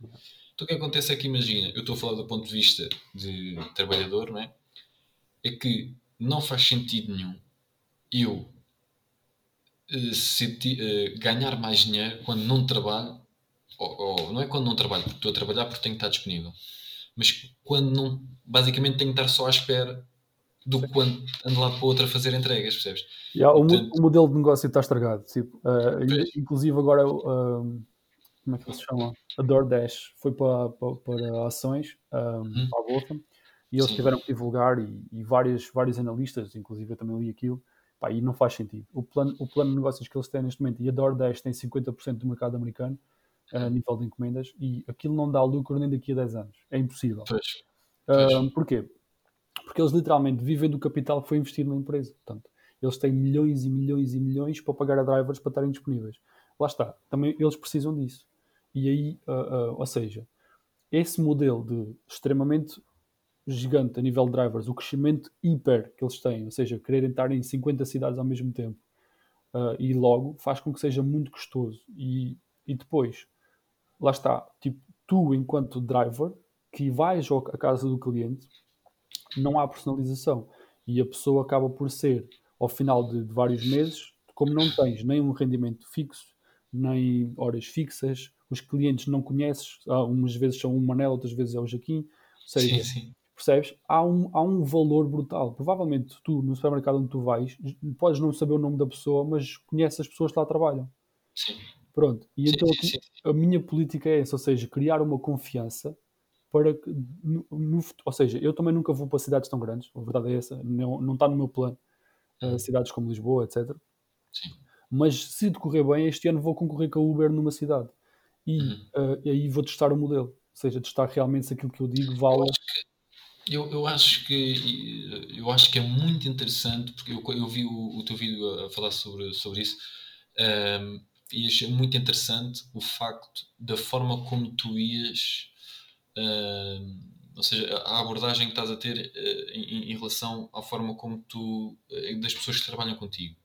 Então o que acontece é que, imagina, eu estou a falar do ponto de vista de trabalhador, não é? É que não faz sentido nenhum eu uh, senti, uh, ganhar mais dinheiro quando não trabalho ou, ou, não é quando não trabalho, porque estou a trabalhar porque tenho que estar disponível, mas quando não, basicamente tenho que estar só à espera do que quando ando lá para outra a fazer entregas, percebes? Yeah, Portanto, o, modelo de negócio está estragado. Tipo, uh, inclusive agora, uh, como é que se chama? A DoorDash foi para, para, para ações, um, hum. para a Bolsa, e eles Sim. tiveram que divulgar, e, e vários, vários analistas, inclusive eu também li aquilo, pá, e não faz sentido. O plano, o plano de negócios que eles têm neste momento, e a DoorDash tem 50% do mercado americano, a nível de encomendas e aquilo não dá lucro nem daqui a 10 anos. É impossível. Pois. Uh, porquê? Porque eles literalmente vivem do capital que foi investido na empresa. Portanto, eles têm milhões e milhões e milhões para pagar a drivers para estarem disponíveis. Lá está. Também eles precisam disso. E aí, uh, uh, ou seja, esse modelo de extremamente gigante a nível de drivers, o crescimento hiper que eles têm, ou seja, quererem estar em 50 cidades ao mesmo tempo, uh, e logo faz com que seja muito custoso. E, e depois, lá está, tipo, tu enquanto driver que vais à casa do cliente, não há personalização e a pessoa acaba por ser, ao final de, de vários meses, como não tens nem um rendimento fixo, nem horas fixas, os clientes não conheces, umas vezes são o Manel, outras vezes é o Jaquim, seja, sim, sim. percebes? Há um, há um valor brutal. Provavelmente tu, no supermercado onde tu vais, podes não saber o nome da pessoa, mas conheces as pessoas que lá trabalham. Sim. Pronto, e sim, então a minha política é essa, ou seja, criar uma confiança para que, no, no, ou seja, eu também nunca vou para cidades tão grandes, a verdade é essa, não, não está no meu plano, uh, cidades como Lisboa, etc. Mas se decorrer bem, este ano vou concorrer com a Uber numa cidade. E, Uhum. uh, e aí vou testar o modelo. Ou seja, testar realmente se aquilo que eu digo vale. eu, eu acho que, eu acho que é muito interessante, porque eu, eu vi o, o teu vídeo a falar sobre, sobre isso, um, e achei muito interessante o facto da forma como tu ias, ou seja, a abordagem que estás a ter uh, em, em, relação à forma como tu, uh, das pessoas que trabalham contigo.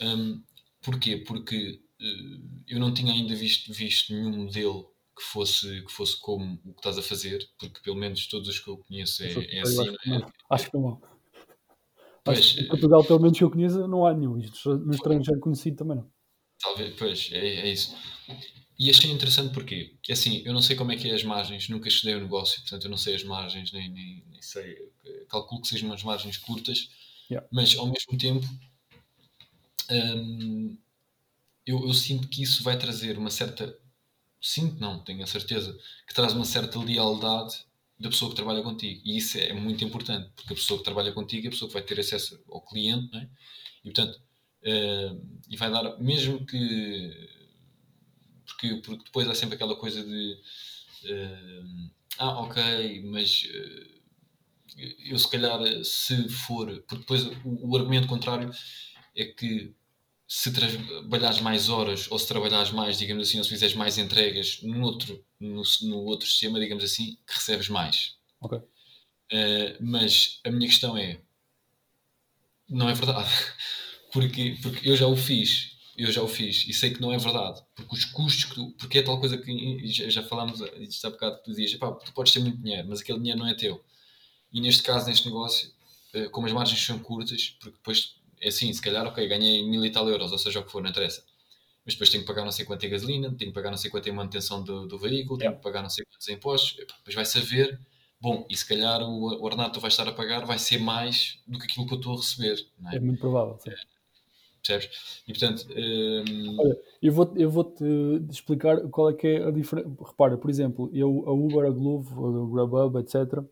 Um, porquê? Porque uh, eu não tinha ainda visto, visto nenhum modelo que fosse, que fosse como o que estás a fazer, porque pelo menos todos os que eu conheço é, é assim. Acho que não. Acho que não. Pois, em Portugal, pelo menos que eu conheça, não há nenhum. Isto no estrangeiro conhecido também não. Talvez, pois, é, é isso. E achei interessante porque, assim, eu não sei como é que é as margens, nunca estudei o negócio, portanto eu não sei as margens, nem, nem, nem sei, calculo que sejam umas margens curtas, Yeah. mas ao mesmo tempo hum, eu, eu sinto que isso vai trazer uma certa, sinto não, tenho a certeza, que traz uma certa lealdade da pessoa que trabalha contigo, e isso é muito importante, porque a pessoa que trabalha contigo é a pessoa que vai ter acesso ao cliente, não é? E portanto, Uh, e vai dar, mesmo que. Porque, porque depois há sempre aquela coisa de. Uh, ah, ok, mas. Uh, eu se calhar, se for. Porque depois o, o argumento contrário é que se trabalhares mais horas ou se trabalhares mais, digamos assim, ou se fizeres mais entregas no outro, no, no outro sistema, digamos assim, que recebes mais. Ok. mas a minha questão é. Não é verdade. Porque, porque eu já o fiz, eu já o fiz e sei que não é verdade. Porque os custos que tu, porque é tal coisa que já, já falámos isto há bocado, tu dizias, pá, tu podes ter muito dinheiro, mas aquele dinheiro não é teu. E neste caso, neste negócio, como as margens são curtas, porque depois é assim, se calhar, ok, ganhei mil e tal euros, ou seja, o que for, não interessa. Mas depois tenho que pagar não sei quanto em gasolina, tenho que pagar não sei quanto em manutenção do, do veículo, tenho que pagar não sei quantos impostos, depois vai saber, bom, e se calhar o, o ordenado que tu vais estar a pagar vai ser mais do que aquilo que eu estou a receber. É? é muito provável, sim. Percebes? E portanto. Hum... Olha, eu vou-te eu vou explicar qual é que é a diferença. Repara, por exemplo, eu, a Uber, a Glovo, a Grubhub, etc.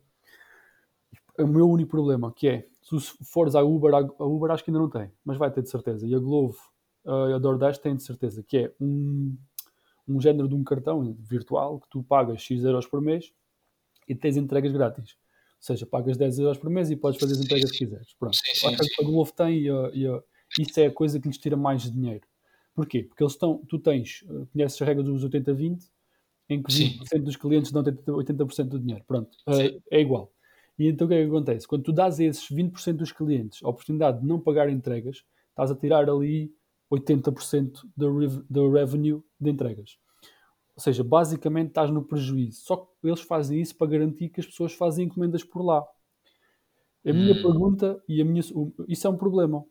O meu único problema, que é, se fores à Uber, a Uber acho que ainda não tem, mas vai ter de certeza. E a Glovo, a DoorDash tem de certeza, que é um, um género de um cartão virtual que tu pagas X euros por mês e tens entregas grátis. Ou seja, pagas 10 euros por mês e podes fazer as entregas que quiseres. Pronto. Sim, sim, que a Glovo tem e a, e a isso é a coisa que lhes tira mais dinheiro. Porquê? Porque eles estão, tu tens, conheces as regras dos 80-20, em que 20% Sim. dos clientes dão 80% do dinheiro. Pronto, uh, é igual. E então o que é que acontece? Quando tu dás a esses 20% dos clientes a oportunidade de não pagar entregas, estás a tirar ali 80% do, rev do revenue de entregas. Ou seja, basicamente estás no prejuízo. Só que eles fazem isso para garantir que as pessoas fazem encomendas por lá. A minha Hum. pergunta, e a minha, isso é um problema.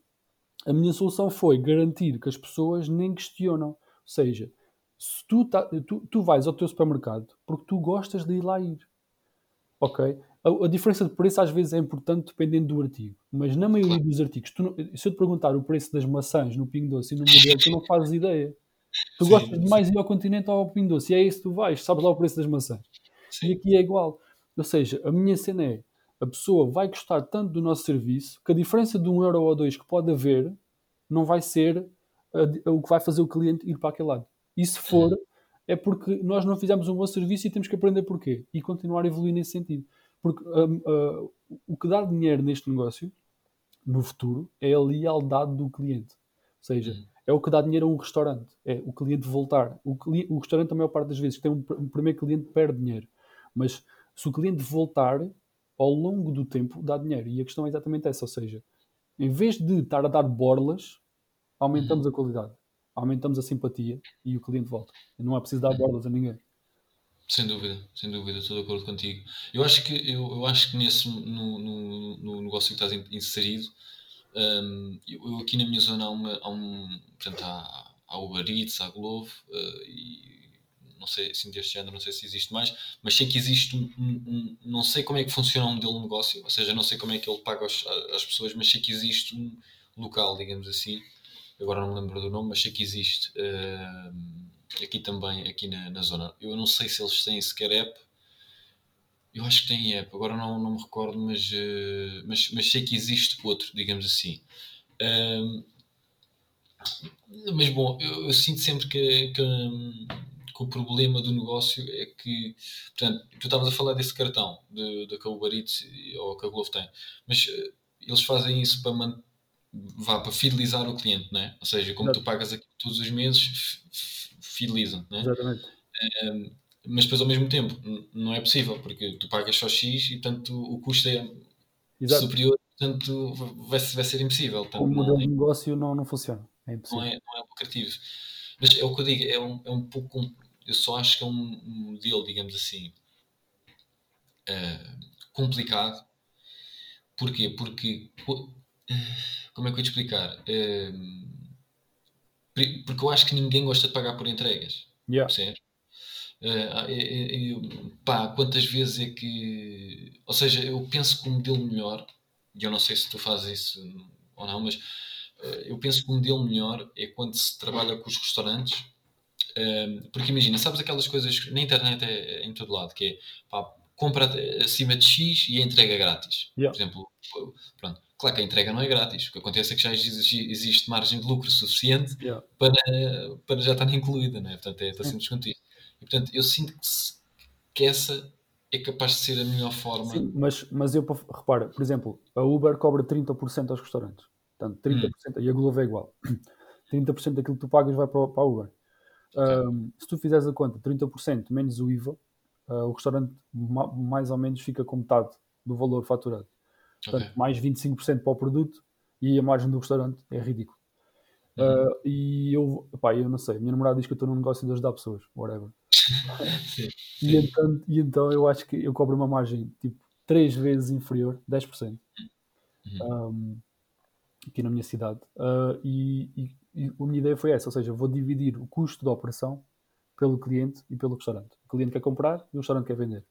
A minha solução foi garantir que as pessoas nem questionam. Ou seja, se tu, tá, tu, tu vais ao teu supermercado porque tu gostas de ir lá ir. Ok? A, a, diferença de preço às vezes é importante dependendo do artigo. Mas na maioria dos artigos, tu se eu te perguntar o preço das maçãs no Pingo Doce e no modelo, tu não fazes ideia. Tu Sim, gostas de mais ir ao continente ou ao Pingo Doce. E é isso que tu vais. Sabes lá o preço das maçãs. E Sim. aqui é igual. Ou seja, a minha cena é a pessoa vai gostar tanto do nosso serviço que a diferença de um euro ou dois que pode haver não vai ser a- o que vai fazer o cliente ir para aquele lado. E se for, é porque nós não fizemos um bom serviço e temos que aprender porquê e continuar a evoluir nesse sentido. Porque hum, ah, o que dá dinheiro neste negócio, no futuro, é a lealdade do cliente. Ou seja, Uhum. é o que dá dinheiro a um restaurante. É o cliente voltar. O, cli- o restaurante, a maior parte das vezes, que tem um, um primeiro cliente, perde dinheiro. Mas se o cliente voltar, ao longo do tempo, dá dinheiro. E a questão é exatamente essa. Ou seja, em vez de estar a dar borlas, aumentamos a qualidade. Aumentamos a simpatia e o cliente volta. Não é preciso dar borlas a ninguém. Sem dúvida, sem dúvida, estou de acordo contigo. Eu acho que, eu, eu acho que nesse, no, no, no negócio que estás in- inserido, hum, eu, aqui na minha zona há, uma, há um, portanto, há, há Uber Eats, há Glovo, eh, e não sei, assim deste género, não sei se existe mais, mas sei que existe um, um- um- não sei como é que funciona o modelo de negócio, ou seja, não sei como é que ele paga aos- às pessoas, mas sei que existe um local, digamos assim, agora não me lembro do nome, mas sei que existe hum, aqui também, aqui na, na zona. Eu não sei se eles têm sequer app, eu acho que têm app, agora não, não me recordo, mas, eh, mas, mas sei que existe outro, digamos assim. Hum, Mas bom, eu, eu sinto sempre que, que, que, o problema do negócio é que, portanto, tu estavas a falar desse cartão de, de que a Uber Eats ou que a Glovo tem, mas uh, eles fazem isso para manter vá para fidelizar o cliente, não é? Ou seja, como Exato. tu pagas aqui todos os meses, fidelizam, não é? Exatamente. Um, mas depois ao mesmo tempo não é possível, porque tu pagas só X e portanto o custo é Exato. superior, portanto vai, vai ser impossível. Portanto, o modelo é, de negócio não, não funciona, é impossível. Não é, não é lucrativo. Mas é o que eu digo, é um, é um pouco, eu só acho que é um modelo, digamos assim, uh, complicado. Porquê? Porque como é que eu ia te explicar? Uh, porque eu acho que ninguém gosta de pagar por entregas. Yeah. Certo? Uh, pá, quantas vezes é que. Ou seja, eu penso que o modelo melhor, e eu não sei se tu fazes isso ou não, mas uh, eu penso que o modelo melhor é quando se trabalha com os restaurantes. Porque imagina, sabes aquelas coisas na internet é, é em todo lado, que é pá, compra acima de X e a entrega grátis. Yeah. Por exemplo, pronto. Claro que a entrega não é grátis. O que acontece é que já existe, margem de lucro suficiente yeah. para, para já estar incluída, né? portanto é simples quanto isso. E, portanto, eu sinto que, que essa é capaz de ser a melhor forma. Sim, mas, mas eu, repara, por exemplo, a Uber cobra 30% aos restaurantes. Portanto, 30%, hum. e a Glovo é igual. 30% daquilo que tu pagas vai para, para a Uber. Um, se tu fizeres a conta, 30% menos o IVA, uh, o restaurante mais ou menos fica com metade do valor faturado. Portanto, okay. mais 25% para o produto e a margem do restaurante é ridículo. Uhum. Uh, e eu, pá, eu não sei, a minha namorada diz que eu estou num negócio de ajudar pessoas, whatever. sim, sim. E, então, e então eu acho que eu cobro uma margem tipo 3 vezes inferior, 10%, uhum. um, aqui na minha cidade. Uh, e, e, e, a minha ideia foi essa, ou seja, vou dividir o custo da operação pelo cliente e pelo restaurante. O cliente quer comprar e o restaurante quer vender.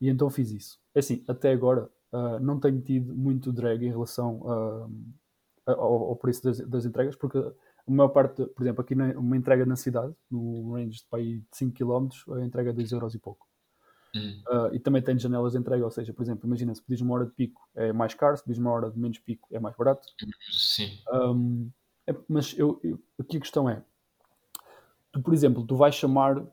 E então fiz isso. É assim, até agora uh, não tenho tido muito drag em relação a, a, ao, ao, preço das, das, entregas, porque a maior parte, por exemplo, aqui na, uma entrega na cidade, no range de, para de 5 km, a entrega é 2 euros e pouco. Uhum. Uh, e também tem janelas de entrega, ou seja, por exemplo, imagina se pedires uma hora de pico é mais caro, se pedires uma hora de menos pico é mais barato. Sim. Um, é, mas eu, eu, aqui a questão é: tu, por exemplo, tu vais chamar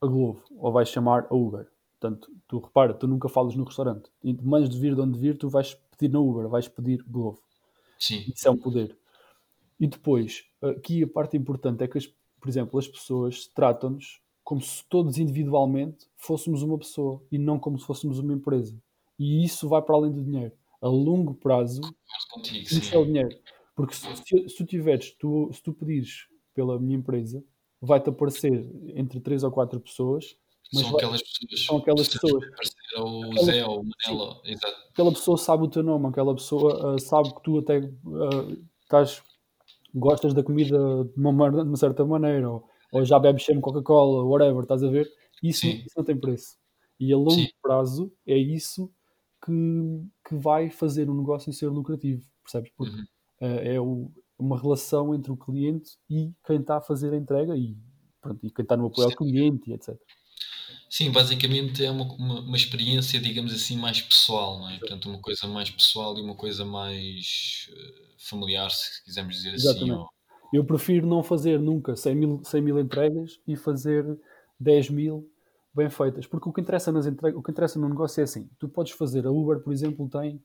a Glovo ou vais chamar a Uber. Portanto, tu repara, tu nunca falas no restaurante. E mais de vir de onde vir, tu vais pedir na Uber, vais pedir Glovo. Sim. Isso é um poder. E depois, aqui a parte importante é que, as, por exemplo, as pessoas tratam-nos como se todos individualmente fôssemos uma pessoa e não como se fôssemos uma empresa. E isso vai para além do dinheiro. A longo prazo, contigo, isso é o dinheiro. Porque se, se, tu tiveres, tu, se tu pedires pela minha empresa, vai-te aparecer entre 3 ou 4 pessoas são vai, aquelas pessoas. São aquelas pessoas. O aquela, Zé ou Manela, exato. Aquela pessoa sabe o teu nome, aquela pessoa uh, sabe que tu até uh, estás, gostas da comida de uma, de uma certa maneira, ou, ou já bebes sempre Coca-Cola, whatever, estás a ver? Isso, isso, não tem preço. E a longo Sim. prazo é isso que, que vai fazer o negócio ser lucrativo, percebes? Porque uhum. Uh, é o, uma relação entre o cliente e quem está a fazer a entrega e, pronto, e quem está no apoio ao cliente etc. Sim, basicamente é uma, uma, uma, experiência, digamos assim, mais pessoal, não é? Portanto, uma coisa mais pessoal e uma coisa mais uh, familiar, se quisermos dizer assim, Exatamente. assim. Ou... Eu prefiro não fazer nunca 100 mil, 100 mil entregas e fazer 10 mil bem feitas, porque o que interessa nas entregas, o que interessa no negócio é assim, tu podes fazer, a Uber, por exemplo, tem,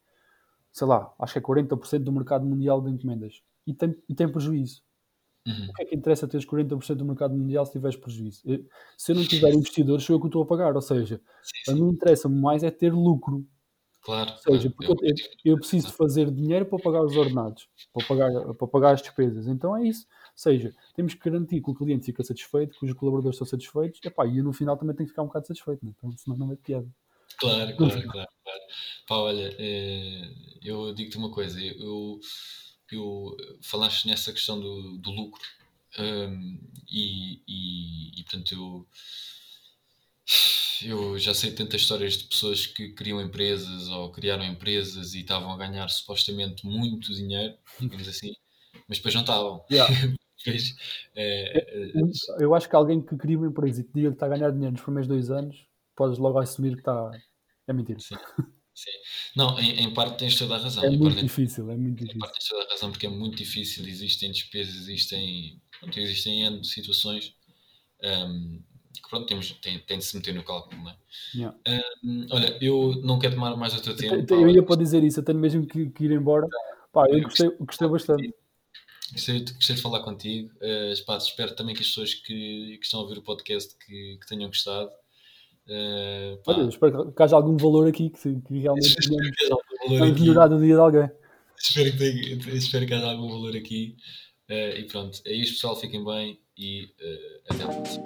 sei lá, acho que é 40% do mercado mundial de encomendas e tem, e tem prejuízo. Uhum. O que é que interessa teres 40% do mercado mundial se tiveres prejuízo? Se eu não tiver investidores, sou eu que estou a pagar. Ou seja, sim, sim. a mim interessa mais é ter lucro. Claro. Ou seja, claro. Eu, eu, preciso fazer dinheiro para pagar os ordenados, para pagar, para pagar as despesas. Então é isso. Ou seja, temos que garantir que o cliente fica satisfeito, que os colaboradores estão satisfeitos, epá, e eu no final também tenho que ficar um bocado satisfeito, né? então, senão não é piada. Claro, claro, claro. claro. Pá, olha, eh, eu digo-te uma coisa, eu eu, falaste nessa questão do, do lucro um, e, e, e, portanto eu eu já sei tantas histórias de pessoas que criam empresas ou criaram empresas e estavam a ganhar supostamente muito dinheiro, digamos assim, mas depois não estavam. Yeah. depois, é, é, eu acho que alguém que cria uma empresa e que diga que está a ganhar dinheiro nos primeiros dois anos, podes logo assumir que está. É mentira. Sim. Sim. Não, em, em parte tens toda a razão. É em muito parte, difícil, é muito em difícil. parte tens toda a razão porque é muito difícil, existem despesas, existem, pronto, existem N situações um, que pronto, temos, tem, tem de se meter no cálculo, não é? Yeah. Um, olha, eu não quero tomar mais o teu tempo. Eu, eu ia para dizer isso, eu tenho mesmo que, que ir embora. Pá, eu gostei, gostei bastante. Gostei, de- gostei de falar contigo. Pá, espero também que as pessoas que, que estão a ouvir o podcast que, que tenham gostado. Eh, Olha, espero que haja algum valor aqui, que, que realmente aqui. melhorar o dia de alguém. Espero que, tenha- espero que haja algum valor aqui. Eh, e pronto, é isto, pessoal. Fiquem bem e eh, até a próxima.